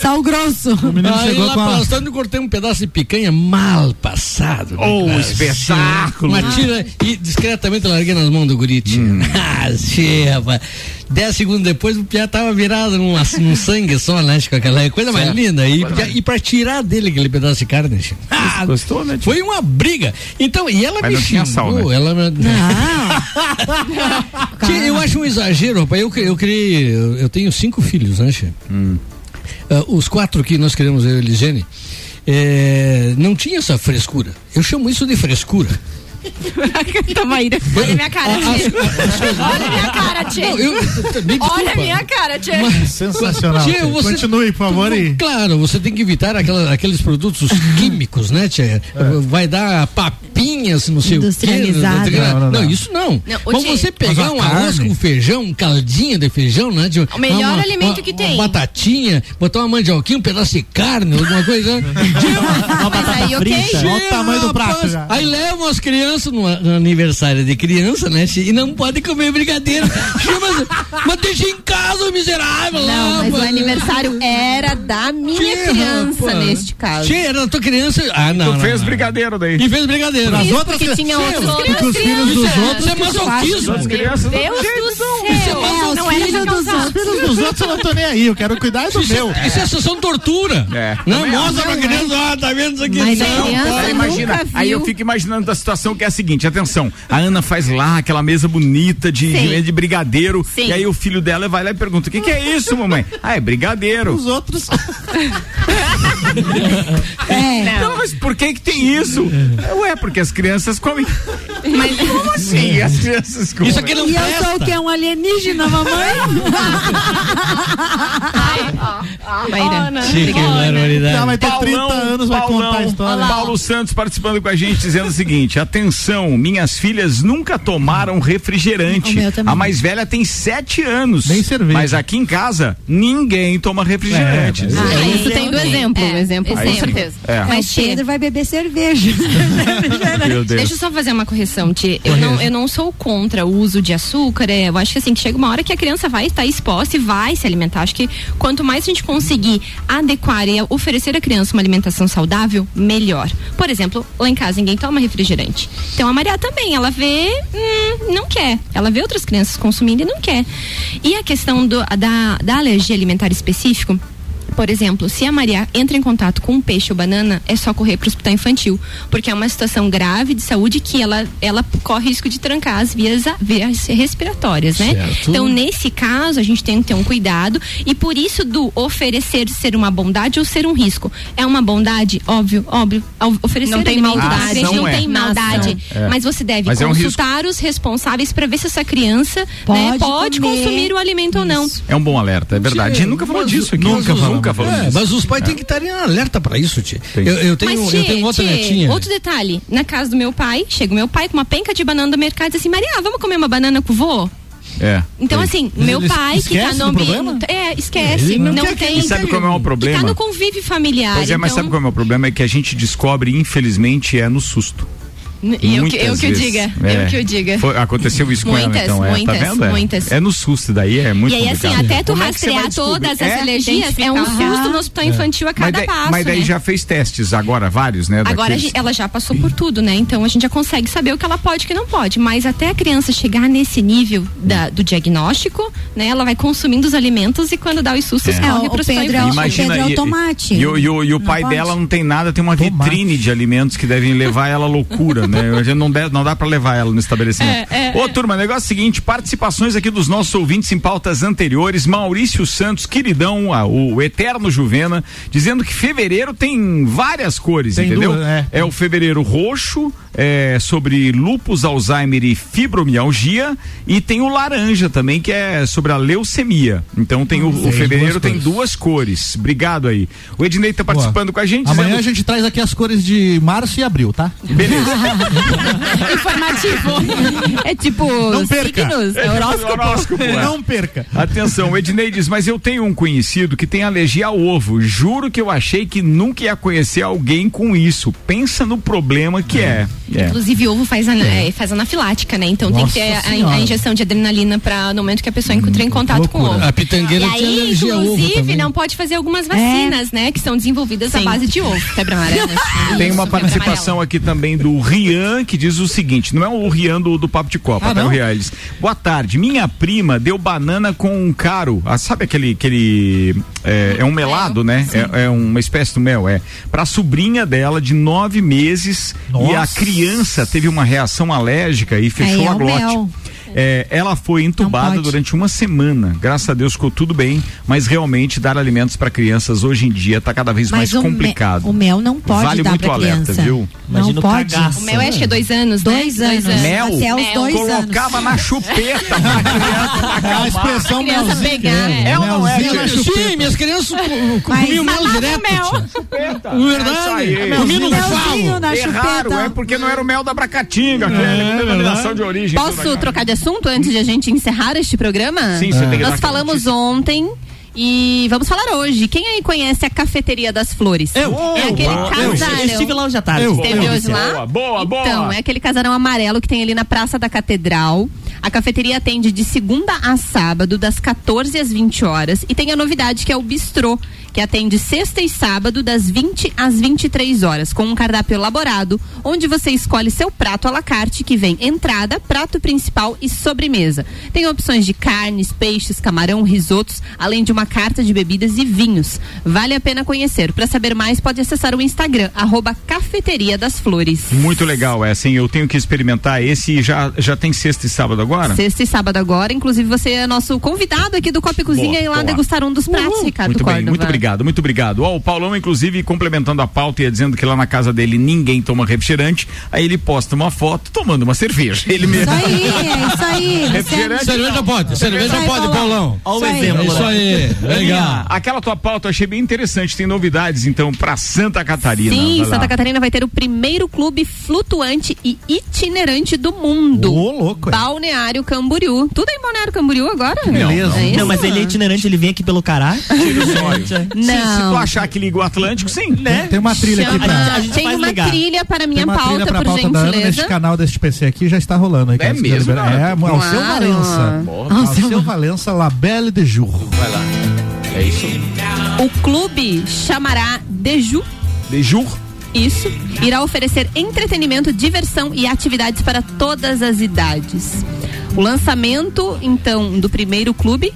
Sal grosso. O menino Aí chegou lá com a... passando, eu cortei um pedaço de picanha mal passado. né, Oh, espetáculo. Uma tira e discretamente larguei nas mãos do gurite. Ah, sim, rapaz. Dez segundos depois o piá tava virado num, num sangue só, né? Com aquela coisa mais Certo. linda. E, e pra tirar dele aquele pedaço de carne. tia. Ah, Gostou, né? tio? foi uma briga. Então, e ela Mas me não tinha sal, xingou, né? ela me- Não. Tia, eu acho um exagero, rapaz. Eu, eu criei, eu, eu tenho cinco filhos, né, Che? Ah, os quatro que nós queremos, eu e é, não tinha essa frescura. Eu chamo isso de frescura. Tamaíra, olha minha cara, tia. Olha minha cara, tia. Não, eu- me desculpa. Olha minha cara, tia. Sensacional. Tia, tia. você- Continue, por favor. E... Claro, você tem que evitar aquela- aqueles produtos químicos, né, tia? Vai dar papinhas, não sei o quê. Industrializado. Não, Não, não, não. isso não. Não, Mas tia, você pegar um arroz com feijão, um caldinho de feijão, né? tia? O melhor Uma- alimento uma- que uma tem. batatinha, botar uma mandioquinha, um pedaço de carne, alguma coisa. né? Mas aí, frita. Olha o tamanho do prato já. Aí levam as crianças no, no aniversário de criança, né? E não pode comer brigadeiro. Mas, mas deixa em casa, miserável. Não, lá, mas o aniversário era da minha Tia, criança rapaz. neste caso. Tia, era da tua criança. Ah, não. Tu não, fez não. brigadeiro daí. E fez brigadeiro. As Isso, outras porque tinha outros porque os filhos dos outros. Isso é crianças não Deus do é masoquismo. Não era pra dos, os filhos dos outros eu não tô nem aí. Eu quero cuidar do Isso, meu. isso é sessão tortura. É. Não, Também mostra pra criança, ah, tá vendo isso aqui? Mas não, imagina, aí eu fico imaginando a situação que é a seguinte, atenção, a Ana faz lá aquela mesa bonita de, de, de brigadeiro, Sim. e aí o filho dela vai lá e pergunta, o que que é isso, mamãe? Ah, é brigadeiro. Os outros. É. Não, mas por que que tem isso? Ué, porque as crianças comem. Mas, Como assim as crianças comem? Isso aqui não E eu sou presta. o que? Um alienígena, mamãe? Maíra, Tia, que barbaridade. Já vai ter 30 anos, vai contar a história. Paulo Santos participando com a gente, dizendo o seguinte: atenção, minhas filhas nunca tomaram refrigerante. A mais velha tem sete anos. Nem cerveja. Mas aqui em casa, ninguém toma refrigerante. É, mas-. Ah, Aí isso tem do eu- exemplo, é, exemplo, Aí com sim. certeza. É. Mas Pedro vai beber cerveja. Meu Deus. Deixa eu só fazer uma correção, Tia. Eu não, eu não sou contra o uso de açúcar. É, eu acho que assim, que chega uma hora que a criança vai estar exposta e vai se alimentar. Acho que quanto mais a gente conseguir adequar e oferecer à criança uma alimentação saudável, melhor. Por exemplo, lá em casa ninguém toma refrigerante. Então a Maria também, ela vê, hum, não quer. Ela vê outras crianças consumindo e não quer. E a questão do- da, da alergia alimentar específico, por exemplo, se a Maria entra em contato com um peixe ou banana, é só correr para o hospital infantil, porque é uma situação grave de saúde que ela, ela corre risco de trancar as vias, a- vias respiratórias, né? Certo. Então, nesse caso, a gente tem que ter um cuidado e por isso do oferecer ser uma bondade ou ser um risco. É uma bondade, óbvio, óbvio. Oferecer Não tem alimento maldade. não é. tem maldade. É. mas você deve Mas é um consultar os responsáveis para ver se essa criança né, Pode pode comer. consumir o alimento ou não. É um bom alerta, é verdade. A gente nunca falou Mas- disso aqui. Nunca, falamos, nunca falamos É, disso. mas os pais têm que estar em alerta pra isso, tia. Eu, eu tenho, Mas, eu tchê, tenho outra tchê, netinha. Outro detalhe, na casa do meu pai, chega o meu pai com uma penca de banana do mercado e diz assim, Maria, vamos comer uma banana com o vô? É. Então, Tem. assim, Mas meu ele pai que tá no ambiente. problema? É, esquece. Ele não não, quer que- tem. Sabe como é o Que problema? tá no convívio familiar. Pois é, mas então, sabe qual é o meu problema? É que a gente descobre, infelizmente, é no susto. Eu que, eu que eu diga, É. eu que eu diga. Foi- aconteceu isso com Muitas, ela, então. É, muitas, tá vendo? É. muitas. É no susto, daí é muito e aí, assim, complicado. até tu Como é rastrear descobrir? todas as É? alergias, é um susto no hospital infantil a Mas cada daí, passo. mas daí né? já fez testes agora, vários, né? Agora daqueles- gente- ela já passou por tudo, né? Então a gente já consegue saber o que ela pode e o que não pode. Mas até a criança chegar nesse nível da- do diagnóstico, né? Ela vai consumindo os alimentos e quando dá os sustos, É. corre É, pro Pedro é. Imagina, Pedro é e- o tomate. E, o- e o- e o pai pode? dela não tem nada, tem uma vitrine de alimentos que devem levar ela à loucura, né? A gente não, deve, não dá pra levar ela no estabelecimento. É, é, Ô, turma, negócio é o seguinte: participações aqui dos nossos ouvintes em pautas anteriores. Maurício Santos, queridão, ah, o eterno Juvena, dizendo que fevereiro tem várias cores, Tem entendeu? duas, é. o fevereiro roxo, é, sobre lupus, Alzheimer e fibromialgia, e tem o laranja também, que é sobre a leucemia. Então tem o, o fevereiro duas tem cores. duas cores. Obrigado aí. O Ednei tá participando com a gente. Amanhã dizendo- a gente traz aqui as cores de março e abril, tá? Beleza. Informativo. É tipo Não perca. signos, É, horóscopo. horóscopo, é. Não perca. Atenção, Ednei diz, mas eu tenho um conhecido que tem alergia ao ovo. Juro que eu achei que nunca ia conhecer alguém com isso. Pensa no problema que é. É. Inclusive, ovo faz, ana- é, faz anafilática, né? Então tem que ter Nossa a, a injeção de adrenalina para no momento que a pessoa entra em contato com o ovo. A pitangueira E tinha aí, alergia ao ovo inclusive, também. não pode fazer algumas vacinas, né? Que são desenvolvidas à Sim. base de ovo. Febre amarela. Tem uma participação aqui também do Rian, que diz o seguinte: não é o Rian do, do Papo de Copa, Ah, tá? O Rian, diz, Boa tarde, minha prima deu banana com um caro. Ah, sabe aquele. aquele é, é um melado, né? É, é uma espécie do mel, é. Pra sobrinha dela de nove meses e a Nossa. criança teve uma reação alérgica e fechou é a glote. mel. É, ela foi entubada durante uma semana. Graças a Deus ficou tudo bem, mas realmente dar alimentos para crianças hoje em dia está cada vez mais Mas o, me- complicado. o mel não pode Vale dar muito pra alerta, criança. viu? Não Imagina o pode. cagaço. O mel é acho que é dois anos, Dois né? anos. Mel? Até os dois Colocava na chupeta pra criança pra acalmar. A expressão A criança melzinho. pegar, é. É ou não é, chupeta. Sim, minhas crianças comiam mel direto. tia. Chupeta. Verdade. É. Comi no falo. chupeta. é porque não era o mel da Bracatinga, aquele, É, denominação verdade. de origem. Posso trocar de assunto antes de a gente encerrar este programa? Sim, você tem que Nós falamos ontem. E vamos falar hoje. Quem aí conhece a Cafeteria das Flores? Eu. É Eu. aquele Eu. casarão. Eu estive lá hoje à tarde. Eu. Esteve hoje lá? Boa, boa, boa. Então, é aquele casarão amarelo que tem ali na Praça da Catedral. A cafeteria atende de segunda a sábado, das 14 às 20 horas. E tem a novidade que é o bistrô, que atende sexta e sábado, das 20 às 23 horas, com um cardápio elaborado, onde você escolhe seu prato à la carte, que vem entrada, prato principal e sobremesa. Tem opções de carnes, peixes, camarão, risotos, além de uma carta de bebidas e vinhos. Vale a pena conhecer. Para saber mais, pode acessar o Instagram, arroba Cafeteria das Flores. Muito legal essa, hein? Eu tenho que experimentar esse já, já tem sexta e sábado agora? Sexta e sábado agora. Inclusive, você é nosso convidado aqui do Copa Cozinha Boa, e lá boa. degustar um dos pratos, Ricardo Muito Córdova. bem, muito obrigado, muito obrigado. Ó, o Paulão, inclusive, complementando a pauta e dizendo que lá na casa dele ninguém toma refrigerante, aí ele posta uma foto tomando uma cerveja. Ele mesmo. Isso aí, é isso aí. Refrigerante Cerveja pode, cerveja Vai, pode, Paulão. Paulão. Olha o Isso aí. exemplo. Isso aí, legal. Aquela tua pauta eu achei bem interessante. Tem novidades, então, pra Santa Catarina. Sim, Vai lá. Santa Catarina vai ter o primeiro clube flutuante e itinerante do mundo. Ô, louco, é. Balneário Camboriú. Tudo em Balneário Camboriú agora? Beleza. É? Não, mas ele é itinerante, ele vem aqui pelo Cará. Se, se tu Não. achar que liga o Atlântico, sim. Né? Tem uma trilha aqui pra. a gente Tem uma ligar. trilha para a minha Tem uma pauta, pra por pauta da Ana neste gentileza. canal deste PC aqui já está rolando. aí, É mesmo. Ana? É, ao seu Claro. Valença. Ao seu Valença, La Belle de Jour. Vai lá. É isso. O clube chamará Deju De Jur. Isso. Irá oferecer entretenimento, diversão e atividades para todas as idades. O lançamento, então, do primeiro clube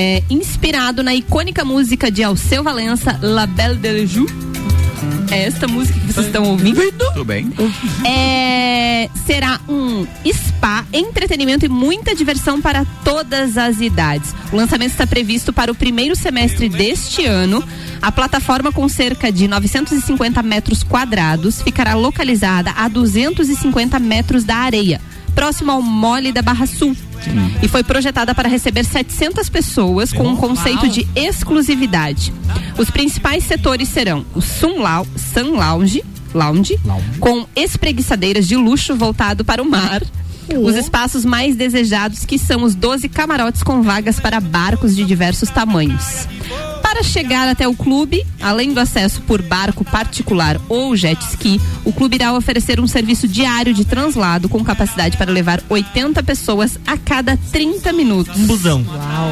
é inspirado na icônica música de Alceu Valença, La Belle de Jour. É esta música que vocês estão ouvindo? Tudo bem. É, será um spa, entretenimento e muita diversão para todas as idades. O lançamento está previsto para o primeiro semestre deste ano. A plataforma, com cerca de 950 metros quadrados, ficará localizada a 250 metros da areia, próximo ao Mole da Barra Sul. E foi projetada para receber 700 pessoas com um conceito de exclusividade. Os principais setores serão o Sun, Lau, Sun Lounge, Lounge, com espreguiçadeiras de luxo voltado para o mar. Os espaços mais desejados que são os 12 camarotes com vagas para barcos de diversos tamanhos. Para chegar até o clube, além do acesso por barco particular ou jet ski, o clube irá oferecer um serviço diário de translado com capacidade para levar 80 pessoas a cada 30 minutos. Um busão.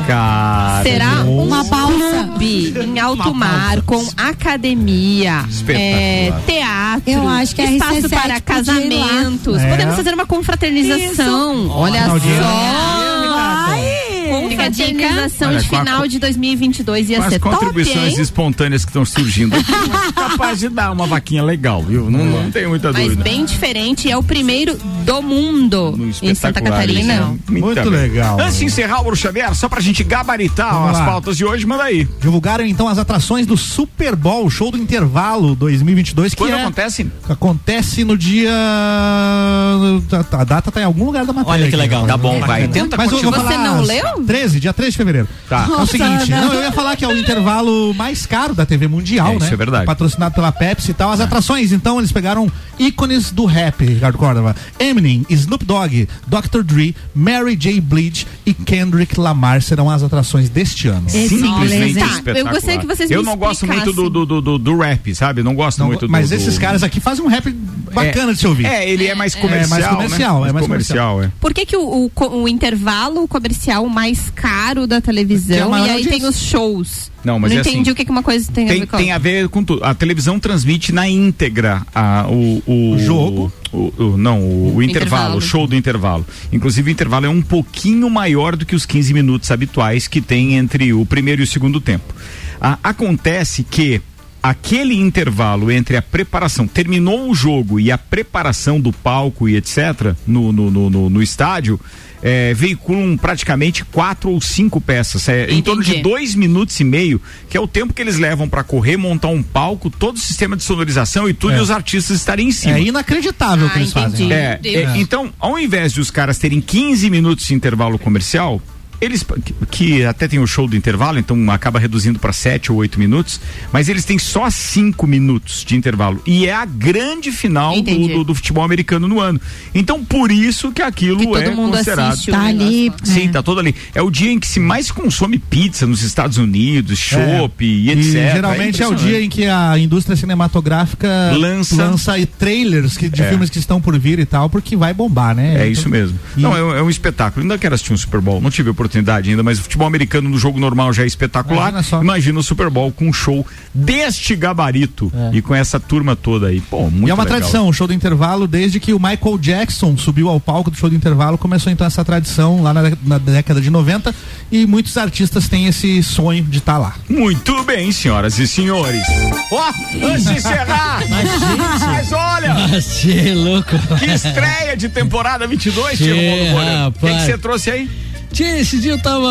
Cara. Será Uma um balsa. clube em alto mar com academia, é, teatro, Eu acho que a espaço RC7 para casamentos. É. Podemos fazer uma confraternização. Olha Ronaldinho. só. Fica a dica. Confraternização Olha, de a final de 2022 ia Com as ser top, contribuições hein? espontâneas que estão surgindo aqui, capaz de dar uma vaquinha legal, viu? Não, não tenho muita Mas dúvida. bem diferente, é o primeiro do mundo em Santa Catarina. Muito bem. legal. Antes de encerrar o Xavier, só pra gente gabaritar Vamos as lá. pautas de hoje, manda aí. Divulgaram então as atrações do Super Bowl, show do intervalo 2022, que Quando é- acontece? acontece no dia. A, a data tá em algum lugar da matéria. Olha que aqui. legal. Tá bom, vai. Tenta Mas continuar. Você não as- leu? 13, dia 13 de fevereiro. Tá. É o seguinte, não, eu ia falar que é o intervalo mais caro da TV Mundial, É, né? isso é verdade. Patrocinado pela Pepsi e tal. As atrações, então, eles pegaram ícones do rap, Ricardo Córdova. Eminem, Snoop Dogg, Dr. Dre, Mary J. Blige e Kendrick Lamar serão as atrações deste ano. Simplesmente Tá, eu espetacular. gostaria que vocês Eu não gosto muito do, do, do, do rap, sabe? Não gosto Não, muito do. mas do- esses caras aqui fazem um rap bacana de se ouvir. É, ele é mais É comercial. mais comercial, né? é mais comercial, é. Por que, que o, o o intervalo comercial mais caro da é a televisão maior e aí tem os shows? Não, mas Não é entendi assim, o que, que uma coisa tem, a Tem, ver com a tem a ver com tudo. A televisão transmite na íntegra a, o, o, O jogo. o- o- não, o, o intervalo, Intervalo. o show do intervalo. Inclusive, o intervalo é um pouquinho maior do que os 15 minutos habituais que tem entre o primeiro e o segundo tempo. Ah, acontece que aquele intervalo entre a preparação, terminou o jogo e a preparação do palco e etc. no, no, no, no, no estádio. É, veiculam praticamente quatro ou cinco peças, é, em torno de dois minutos e meio, que é o tempo que eles levam para correr, montar um palco, todo o sistema de sonorização e tudo, É. e os artistas estarem em cima. É inacreditável o que eles fazem. É, é, então, ao invés de os caras terem 15 minutos de intervalo comercial, eles que, até tem o show do intervalo, então acaba reduzindo para 7 ou 8 minutos, mas eles têm só 5 minutos de intervalo. E é a grande final do, do, do futebol americano no ano. Então, por isso que aquilo Que todo é mundo considerado. assiste Tá ali, Sim, é. tá todo ali. É o dia em que se mais consome pizza nos Estados Unidos, chopp e etc. geralmente é, o dia em que a indústria cinematográfica Lança- aí trailers que, de É. filmes que estão por vir e tal, porque vai bombar, né? É isso mesmo. Não, é, um- é um espetáculo. Ainda quero assistir um Super Bowl. Não tive oportunidade ainda, mas o futebol americano no jogo normal já é espetacular. Imagina, o Super Bowl com um show deste gabarito e com essa turma toda aí. Pô, muito e é uma legal. tradição, o show do intervalo, desde que o Michael Jackson subiu ao palco do show do intervalo, começou então essa tradição lá na, na década de 90 e muitos artistas têm esse sonho de estar lá. Muito bem, senhoras e senhores. Ó, antes de encerrar, mas olha, Você é louco. que estreia de temporada 22, Tio Tchê, Romulo Moreira. O que que você trouxe aí? Tchê, esse dia eu tava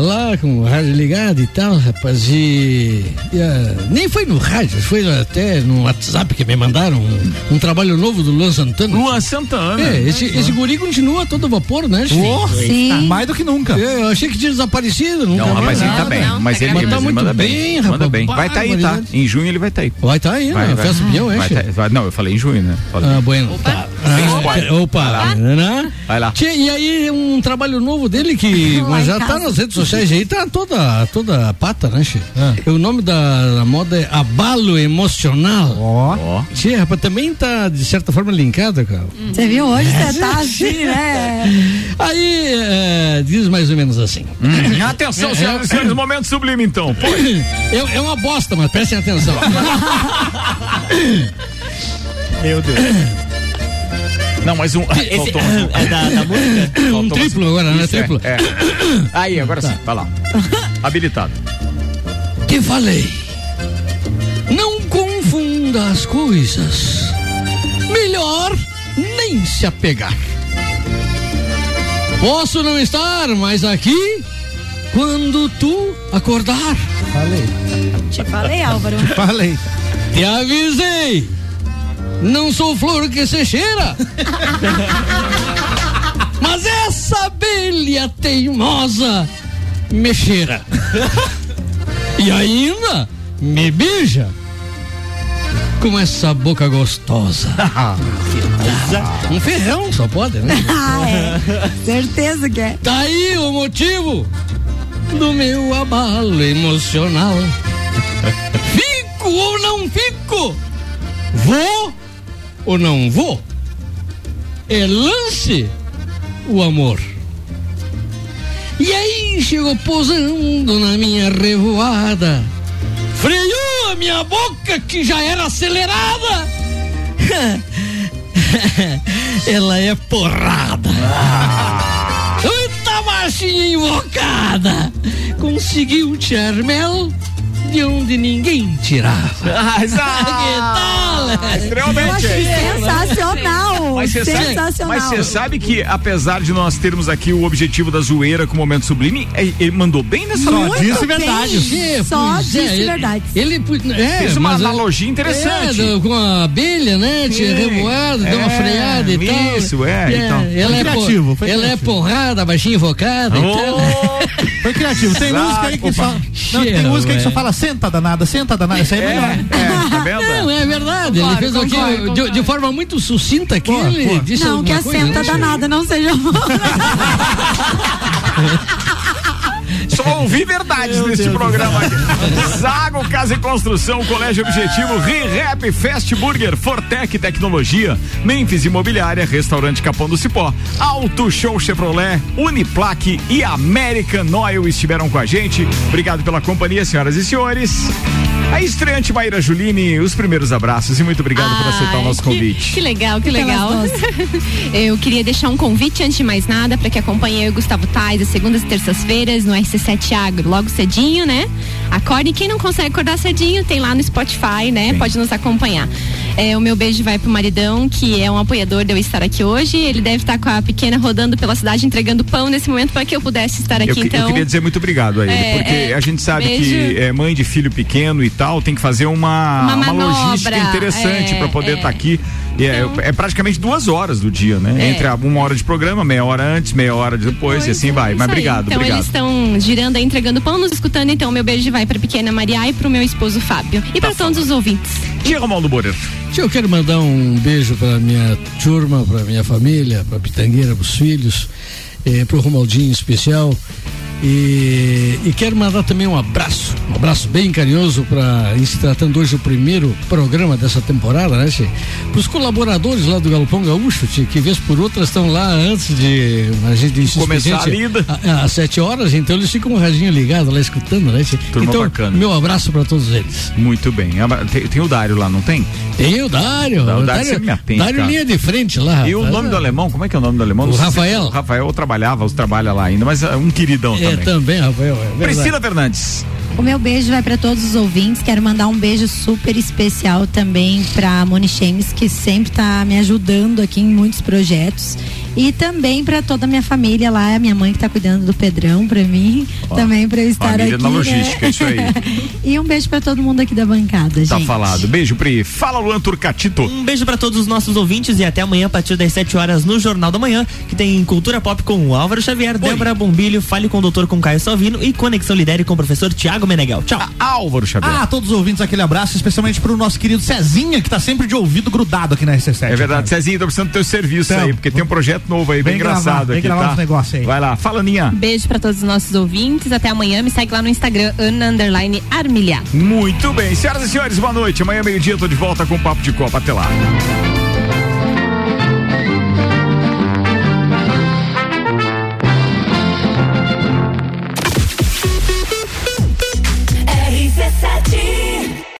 lá com o rádio ligado e tal, rapaz, e, e, ah, nem foi no rádio, foi até no WhatsApp que me mandaram um, um trabalho novo do Luan Santana. Luan Santana. É, esse, esse guri continua a todo vapor, né? Oh, sim. Mais do que nunca. É, eu achei que tinha desaparecido, nunca Não, rapaz, ele tá bem. mas ele, mas mas tá ele muito manda bem, Manda rapaz. bem. Vai tá aí, tá? Em junho ele vai tá aí. Vai tá aí, né? Festa do Pinhão, é, vai, tá- vai- Não, eu falei em junho, né? Falei. Ah, bueno. Tá. Ah, opa, né? Vai lá. Tchê, e aí um trabalho novo dele que Lá mas já tá nas redes sociais aí, tá toda, toda pata, né, Tchê? O nome da, da moda é abalo emocional. Ó. Tchê, rapaz, também tá de certa forma linkada, cara. Você viu hoje? Você tá assim, né? Aí é, diz mais ou menos assim. Hum, Atenção, É, senhoras é, e senhores, momento sublime então. É, é uma bosta, mas prestem atenção. Meu Deus. Não, mas um. Esse- faltou um- é da- da música? Faltou Um triplo agora, né? Isso, é, Triplo. é. Aí, agora sim, vai lá. Habilitado. Te falei. Não confunda as coisas. Melhor nem se apegar. Posso não estar mais aqui quando tu acordar. Falei. Te falei, Álvaro. Falei. Te avisei. Não sou flor que se cheira. Mas essa abelha teimosa me cheira. E ainda me beija com essa boca gostosa. um ferrão, só pode, né? Ah, é. Certeza que é. Tá aí o motivo do meu abalo emocional. Fico ou não fico? Vou ou não vou? É lance o amor. E aí chegou posando na minha revoada. Freou a minha boca que já era acelerada. Ela é porrada. Eita baixinha invocada. Conseguiu tirar mel de onde ninguém tirava. Ah, que tal? Extremamente. Eu achei sensacional. Mas você sabe, mas você sabe que, apesar de nós termos aqui o objetivo da zoeira com o momento sublime, é- ele mandou bem nessa Só disse verdade. Só disse verdade. Ele, pu- é, Fez uma é- analogia interessante. É, com a abelha, né? Tinha Sim. revoado, deu uma freada e tal. isso, é, então. Ela, Foi é, criativo, por- ela é porrada, baixinha invocada e tal. Foi criativo. Tem Exato, música aí que opa. só. Não, tem música aí que só fala senta danada, senta danada. Isso aí é, melhor. É, Não, é verdade. Concordo, ele fez aqui de, de forma muito sucinta aqui. Ele disse Não, que a coisa, senta né, danada não seja. Só ouvi verdades neste programa aqui. Zago Casa e Construção, Colégio Objetivo, ReRap, Fast Burger, Fortec Tecnologia, Memphis Imobiliária, Restaurante Capão do Cipó, Auto Show Chevrolet, Uniplaque e American Oil estiveram com a gente. Obrigado pela companhia, senhoras e senhores. A estreante Maíra Juline, os primeiros abraços e muito obrigado por aceitar o nosso que, convite. Que legal, que legal. eu queria deixar um convite antes de mais nada para que acompanhe eu e o Gustavo Tais às segundas e terças-feiras no RC7 Agro, logo cedinho, né? Acorde. Quem não consegue acordar cedinho, tem lá no Spotify, né? Pode nos acompanhar. É, o meu beijo vai pro maridão, que é um apoiador de eu estar aqui hoje. Ele deve estar com a pequena rodando pela cidade entregando pão nesse momento para que eu pudesse estar aqui, eu, então. eu queria dizer muito obrigado a ele, É, porque é, a gente sabe beijo. que é mãe de filho pequeno e tal, tem que fazer uma, Uma uma logística interessante para poder é. estar aqui. É, é praticamente duas horas do dia, né? Entre uma hora de programa, meia hora antes, meia hora depois, e assim vai. Mas obrigado, Então obrigado. eles estão girando aí, entregando pão, nos escutando. Então meu beijo vai pra pequena Maria e pro meu esposo Fábio. E Tá pra todos os ouvintes. Tia Romualdo Borer. Eu quero mandar um beijo para minha turma, para minha família, para Pitangueira, para os filhos, eh, para o Romaldinho em especial. E, e quero mandar também um abraço, um abraço bem carinhoso para, se tratando hoje do primeiro programa dessa temporada, né, Para os colaboradores lá do Galopão Gaúcho, tia, que vez por outra estão lá antes de a gente Começar a lida. Às sete horas, então eles ficam com o radinho ligado lá escutando, né? Turma então, bacana. meu abraço para todos eles. Muito bem. Abra- Tem, tem o Dário lá, não tem? Tem o Dário. O o Dário me atende, Dário linha de frente lá. E o rapaz. nome do alemão, como é que é o nome do alemão? O sei se- Rafael. O Rafael trabalhava, os trabalha lá ainda, mas é um queridão É, também. também, Rafael. É. Priscila Fernandes. O meu beijo vai para todos os ouvintes. Quero mandar um beijo super especial também para Moni Chemes, que sempre tá me ajudando aqui em muitos projetos. E também para toda a minha família lá, a minha mãe que tá cuidando do Pedrão para mim, Ó, também para eu estar família aqui. na né? logística, isso aí. e um beijo para todo mundo aqui da bancada, Tá gente. falado. Beijo, Pri. Fala, Luan Turcatito. Um beijo pra todos os nossos ouvintes e até amanhã a partir das 7 horas no Jornal da Manhã, que tem Cultura Pop com o Álvaro Xavier, Débora Bombilho, Fale com o Doutor com Caio Salvino e Conexão Lidere com o professor Tiago Meneghel. Tchau. Álvaro Xavier. Ah, todos os ouvintes, aquele abraço, especialmente pro nosso querido Cezinha, que tá sempre de ouvido grudado aqui na RC7. É verdade, Cezinho, tô precisando do teu serviço Então, aí, porque tem um projeto novo aí, bem, gravar, engraçado vem aqui, gravar tá? uns negócios aí. Vai lá, fala, Ninha. Beijo pra todos os nossos ouvintes. Até amanhã. Me segue lá no Instagram, Ana Underline Armilhar. Muito bem, senhoras e senhores, boa noite. Amanhã, meio-dia, tô de volta com o Papo de Copa. Até lá.